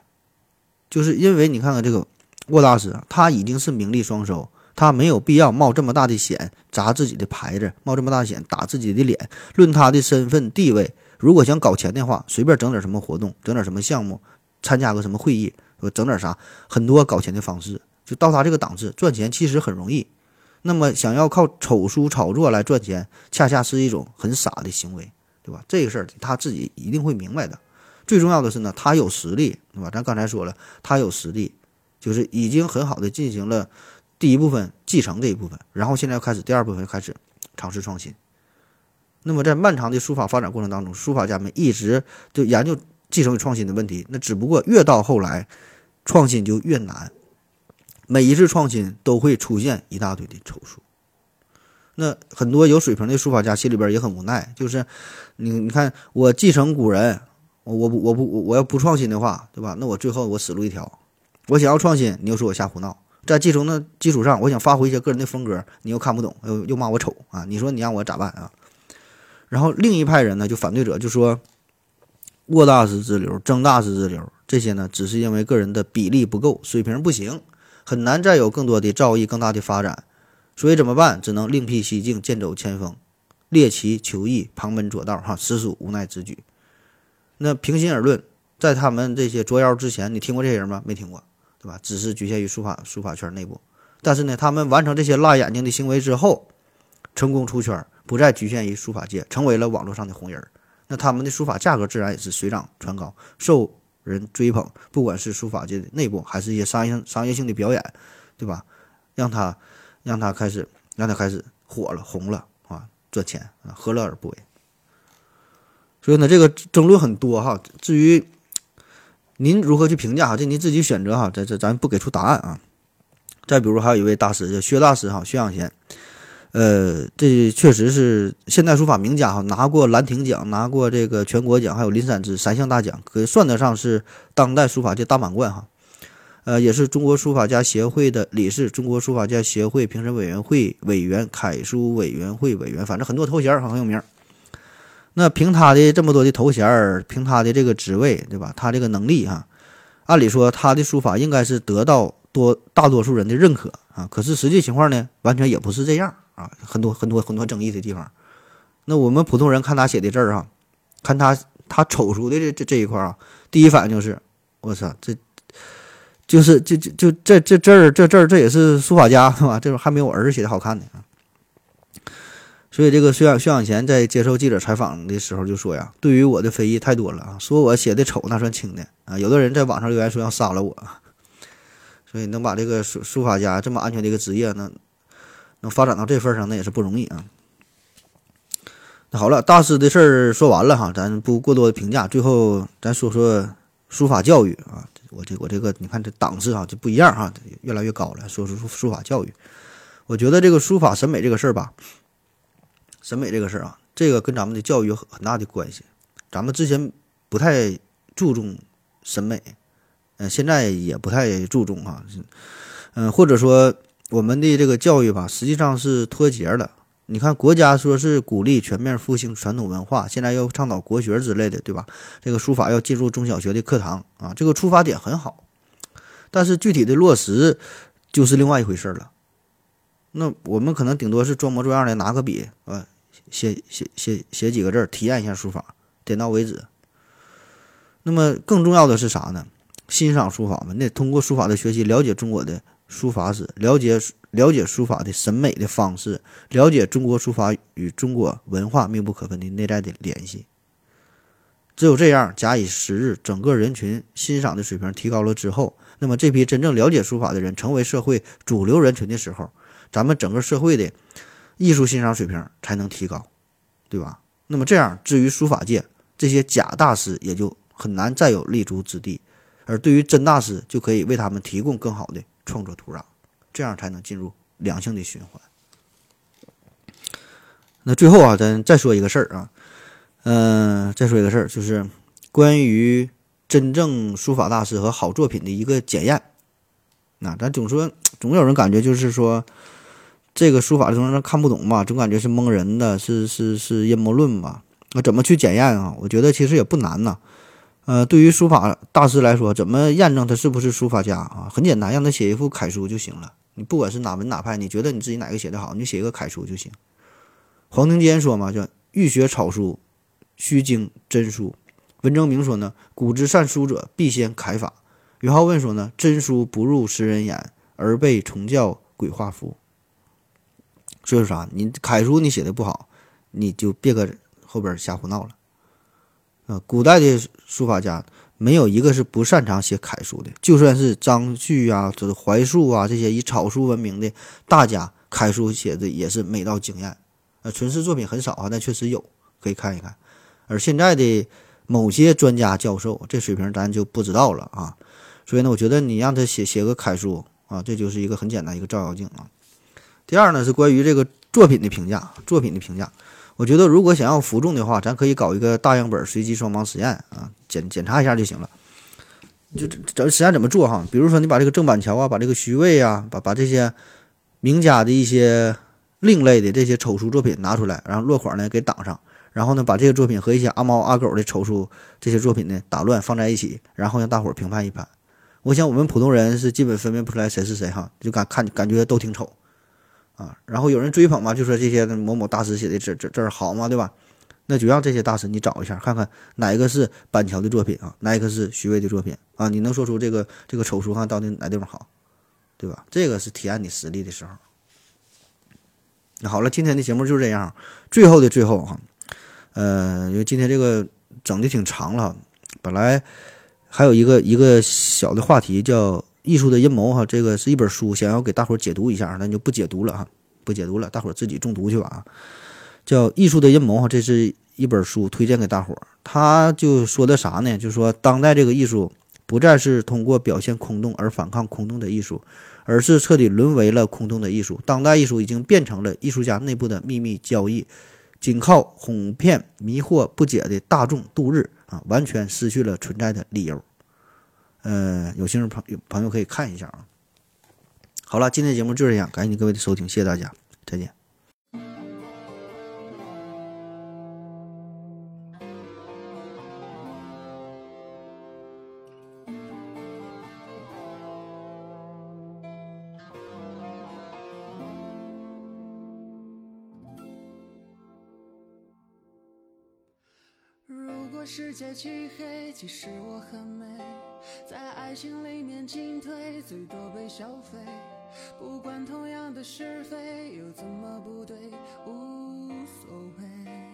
就是因为你看看这个沃大师，他已经是名利双收，他没有必要冒这么大的险砸自己的牌子，冒这么大险打自己的脸。论他的身份地位，如果想搞钱的话，随便整点什么活动，整点什么项目，参加个什么会议，整点啥，很多搞钱的方式。”就到他这个档次，赚钱其实很容易。那么，想要靠丑书炒作来赚钱，恰恰是一种很傻的行为，对吧？这个事儿他自己一定会明白的。最重要的是呢，他有实力，对吧？咱刚才说了，他有实力，就是已经很好的进行了第一部分继承这一部分，然后现在要开始第二部分，开始尝试创新。那么，在漫长的书法发展过程当中，书法家们一直就研究继承与创新的问题。那只不过越到后来，创新就越难。每一次创新都会出现一大堆的丑书，那很多有水平的书法家心里边也很无奈，就是你你看我继承古人，我我不我不我要不创新的话，对吧？那我最后我死路一条。我想要创新，你又说我瞎胡闹，在继承的基础上，我想发挥一些个人的风格，你又看不懂，又又骂我丑啊！你说你让我咋办啊？然后另一派人呢，就反对者就说，沃大师之流、曾大师之流这些呢，只是因为个人的比例不够，水平不行。很难再有更多的造诣、更大的发展，所以怎么办？只能另辟蹊径，剑走前锋，猎奇求异，旁门左道，哈，实属无奈之举。那平心而论，在他们这些捉妖之前，你听过这些人吗？没听过，对吧？只是局限于书法书法圈内部。但是呢，他们完成这些辣眼睛的行为之后，成功出圈，不再局限于书法界，成为了网络上的红人儿。那他们的书法价格自然也是水涨船高，受人追捧。不管是书法界的内部，还是一些商业商业性的表演，对吧？让他让他开始让他开始火了红了啊，赚钱啊，何乐而不为？所以呢，这个争论很多哈。至于您如何去评价哈，这您自己选择哈，这这咱不给出答案啊。再比如还有一位大师叫薛大师哈，薛养贤，呃，这确实是现代书法名家哈，拿过兰亭奖，拿过这个全国奖，还有林散之三项大奖，可以算得上是当代书法界大满贯哈。呃，也是中国书法家协会的理事，中国书法家协会评审委员会委员，楷书委员会委员，反正很多头衔儿很有名。那凭他的这么多的头衔儿，凭他的这个职位，对吧？他这个能力哈，按理说他的书法应该是得到多大多数人的认可啊。可是实际情况呢，完全也不是这样啊，很多很多很多争议的地方。那我们普通人看他写的字儿哈，看他他丑书的这这这一块儿啊，第一反应就是，我操这。就是就就就这这字儿这字儿这也是书法家是吧？这种还没有我儿子写的好看呢啊！所以这个薛薛养贤在接受记者采访的时候就说呀：“对于我的非议太多了啊，说我写的丑那算轻的啊。有的人在网上留言说要杀了我，所以能把这个书书法家这么安全的一个职业能能发展到这份上，那也是不容易啊。那好了，大师的事儿说完了哈，咱不过多的评价，最后咱说说书法教育啊。”我这我这个你看这档次啊就不一样哈，越来越高了。说说书法教育，我觉得这个书法审美这个事儿吧，审美这个事儿啊，这个跟咱们的教育有很大的关系。咱们之前不太注重审美，嗯，现在也不太注重哈，嗯，或者说我们的这个教育吧，实际上是脱节了。你看，国家说是鼓励全面复兴传统文化，现在又倡导国学之类的，对吧？这个书法要进入中小学的课堂啊，这个出发点很好，但是具体的落实就是另外一回事了。那我们可能顶多是装模作样的拿个笔啊，写写写写几个字，体验一下书法，点到为止。那么更重要的是啥呢？欣赏书法嘛，那通过书法的学习，了解中国的书法史，了解。了解书法的审美的方式，了解中国书法与中国文化密不可分的内在的联系。只有这样，假以时日，整个人群欣赏的水平提高了之后，那么这批真正了解书法的人成为社会主流人群的时候，咱们整个社会的艺术欣赏水平才能提高，对吧？那么这样，至于书法界这些假大师也就很难再有立足之地，而对于真大师，就可以为他们提供更好的创作土壤。这样才能进入良性的循环。那最后啊，咱再说一个事儿啊，嗯，再说一个事儿，就是关于真正书法大师和好作品的一个检验。那咱总说，总有人感觉就是说，这个书法的东西看不懂嘛，总感觉是蒙人的，是是是阴谋论吧？那怎么去检验啊？我觉得其实也不难呐。呃，对于书法大师来说，怎么验证他是不是书法家啊？很简单，让他写一幅楷书就行了。你不管是哪门哪派，你觉得你自己哪个写的好，你就写一个楷书就行。黄庭坚说嘛，叫欲学草书，须经真书。文征明说呢，古之善书者，必先楷法。于浩问说呢，真书不入诗人眼，而被重教鬼画符。所以说啥，你楷书你写的不好，你就别搁后边瞎胡闹了。啊，古代的书法家。没有一个是不擅长写楷书的，就算是张旭啊、这怀素啊这些以草书闻名的大家，楷书写的也是美到惊艳。呃，存世作品很少啊，但确实有，可以看一看。而现在的某些专家教授，这水平咱就不知道了啊。所以呢，我觉得你让他写写个楷书啊，这就是一个很简单一个照妖镜啊。第二呢，是关于这个作品的评价，作品的评价。我觉得，如果想要服众的话，咱可以搞一个大样本随机双盲实验啊，检检查一下就行了。就这实验怎么做哈？比如说，你把这个郑板桥啊，把这个徐渭啊，把把这些名家的一些另类的这些丑书作品拿出来，然后落款呢给挡上，然后呢把这些作品和一些阿猫阿狗的丑书这些作品呢打乱放在一起，然后让大伙儿评判一判。我想我们普通人是基本分辨不出来谁是谁哈，就感看感觉都挺丑。啊，然后有人追捧嘛，就说这些某某大师写的字字字好嘛，对吧？那就让这些大师你找一下，看看哪一个是板桥的作品啊，哪一个是徐渭的作品啊？你能说出这个这个丑书看到底哪地方好，对吧？这个是体验你实力的时候。好了，今天的节目就是这样，最后的最后哈，呃，因为今天这个整的挺长了，本来还有一个一个小的话题叫艺术的阴谋哈，这个是一本书，想要给大伙解读一下，那就不解读了哈，不解读了，大伙自己中毒去吧啊。叫艺术的阴谋哈，这是一本书，推荐给大伙儿。他就说的啥呢？就说当代这个艺术不再是通过表现空洞而反抗空洞的艺术。而是彻底沦为了空洞的艺术。当代艺术已经变成了艺术家内部的秘密交易，仅靠哄骗、迷惑不解的大众度日啊，完全失去了存在的理由。呃，有兴趣朋友朋友可以看一下啊。好了，今天节目就这样，感谢各位的收听，谢谢大家，再见。如果世界漆黑，其实我很美，在爱情里面进退，最多被消费。不管同样的是非，又怎么不对，无所谓。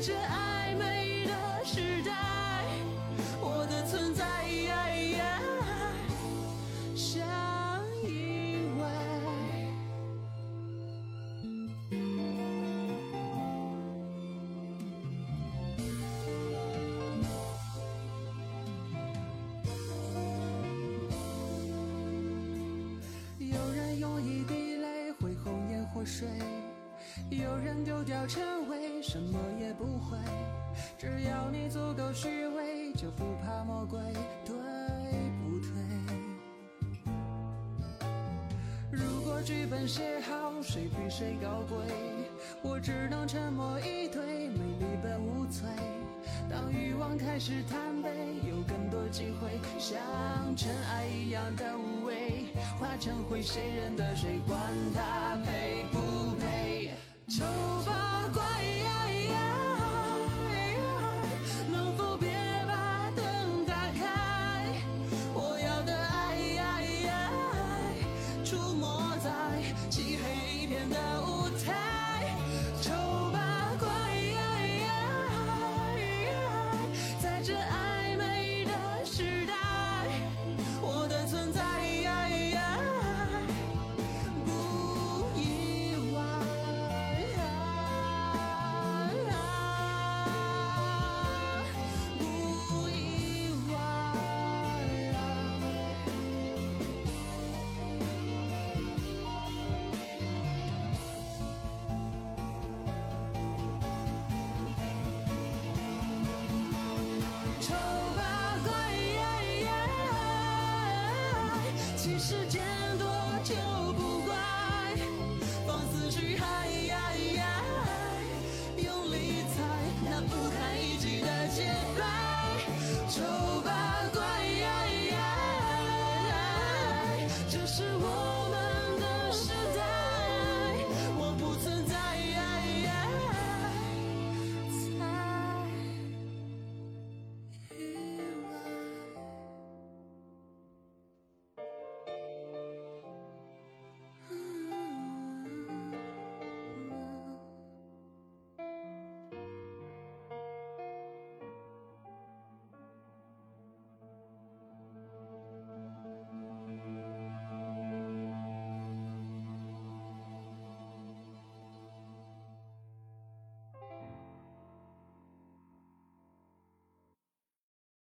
这暧昧的时代，我的存在像意外。有人用一滴泪会红颜祸水，有人丢掉称谓，什么会。只要你足够虚伪，就不怕魔鬼，对不对？如果剧本写好，谁比谁高贵？我只能沉默以对，美丽本无罪。当欲望开始贪杯，有更多机会，像尘埃一样的无畏，化成灰，谁认得谁？管他？世界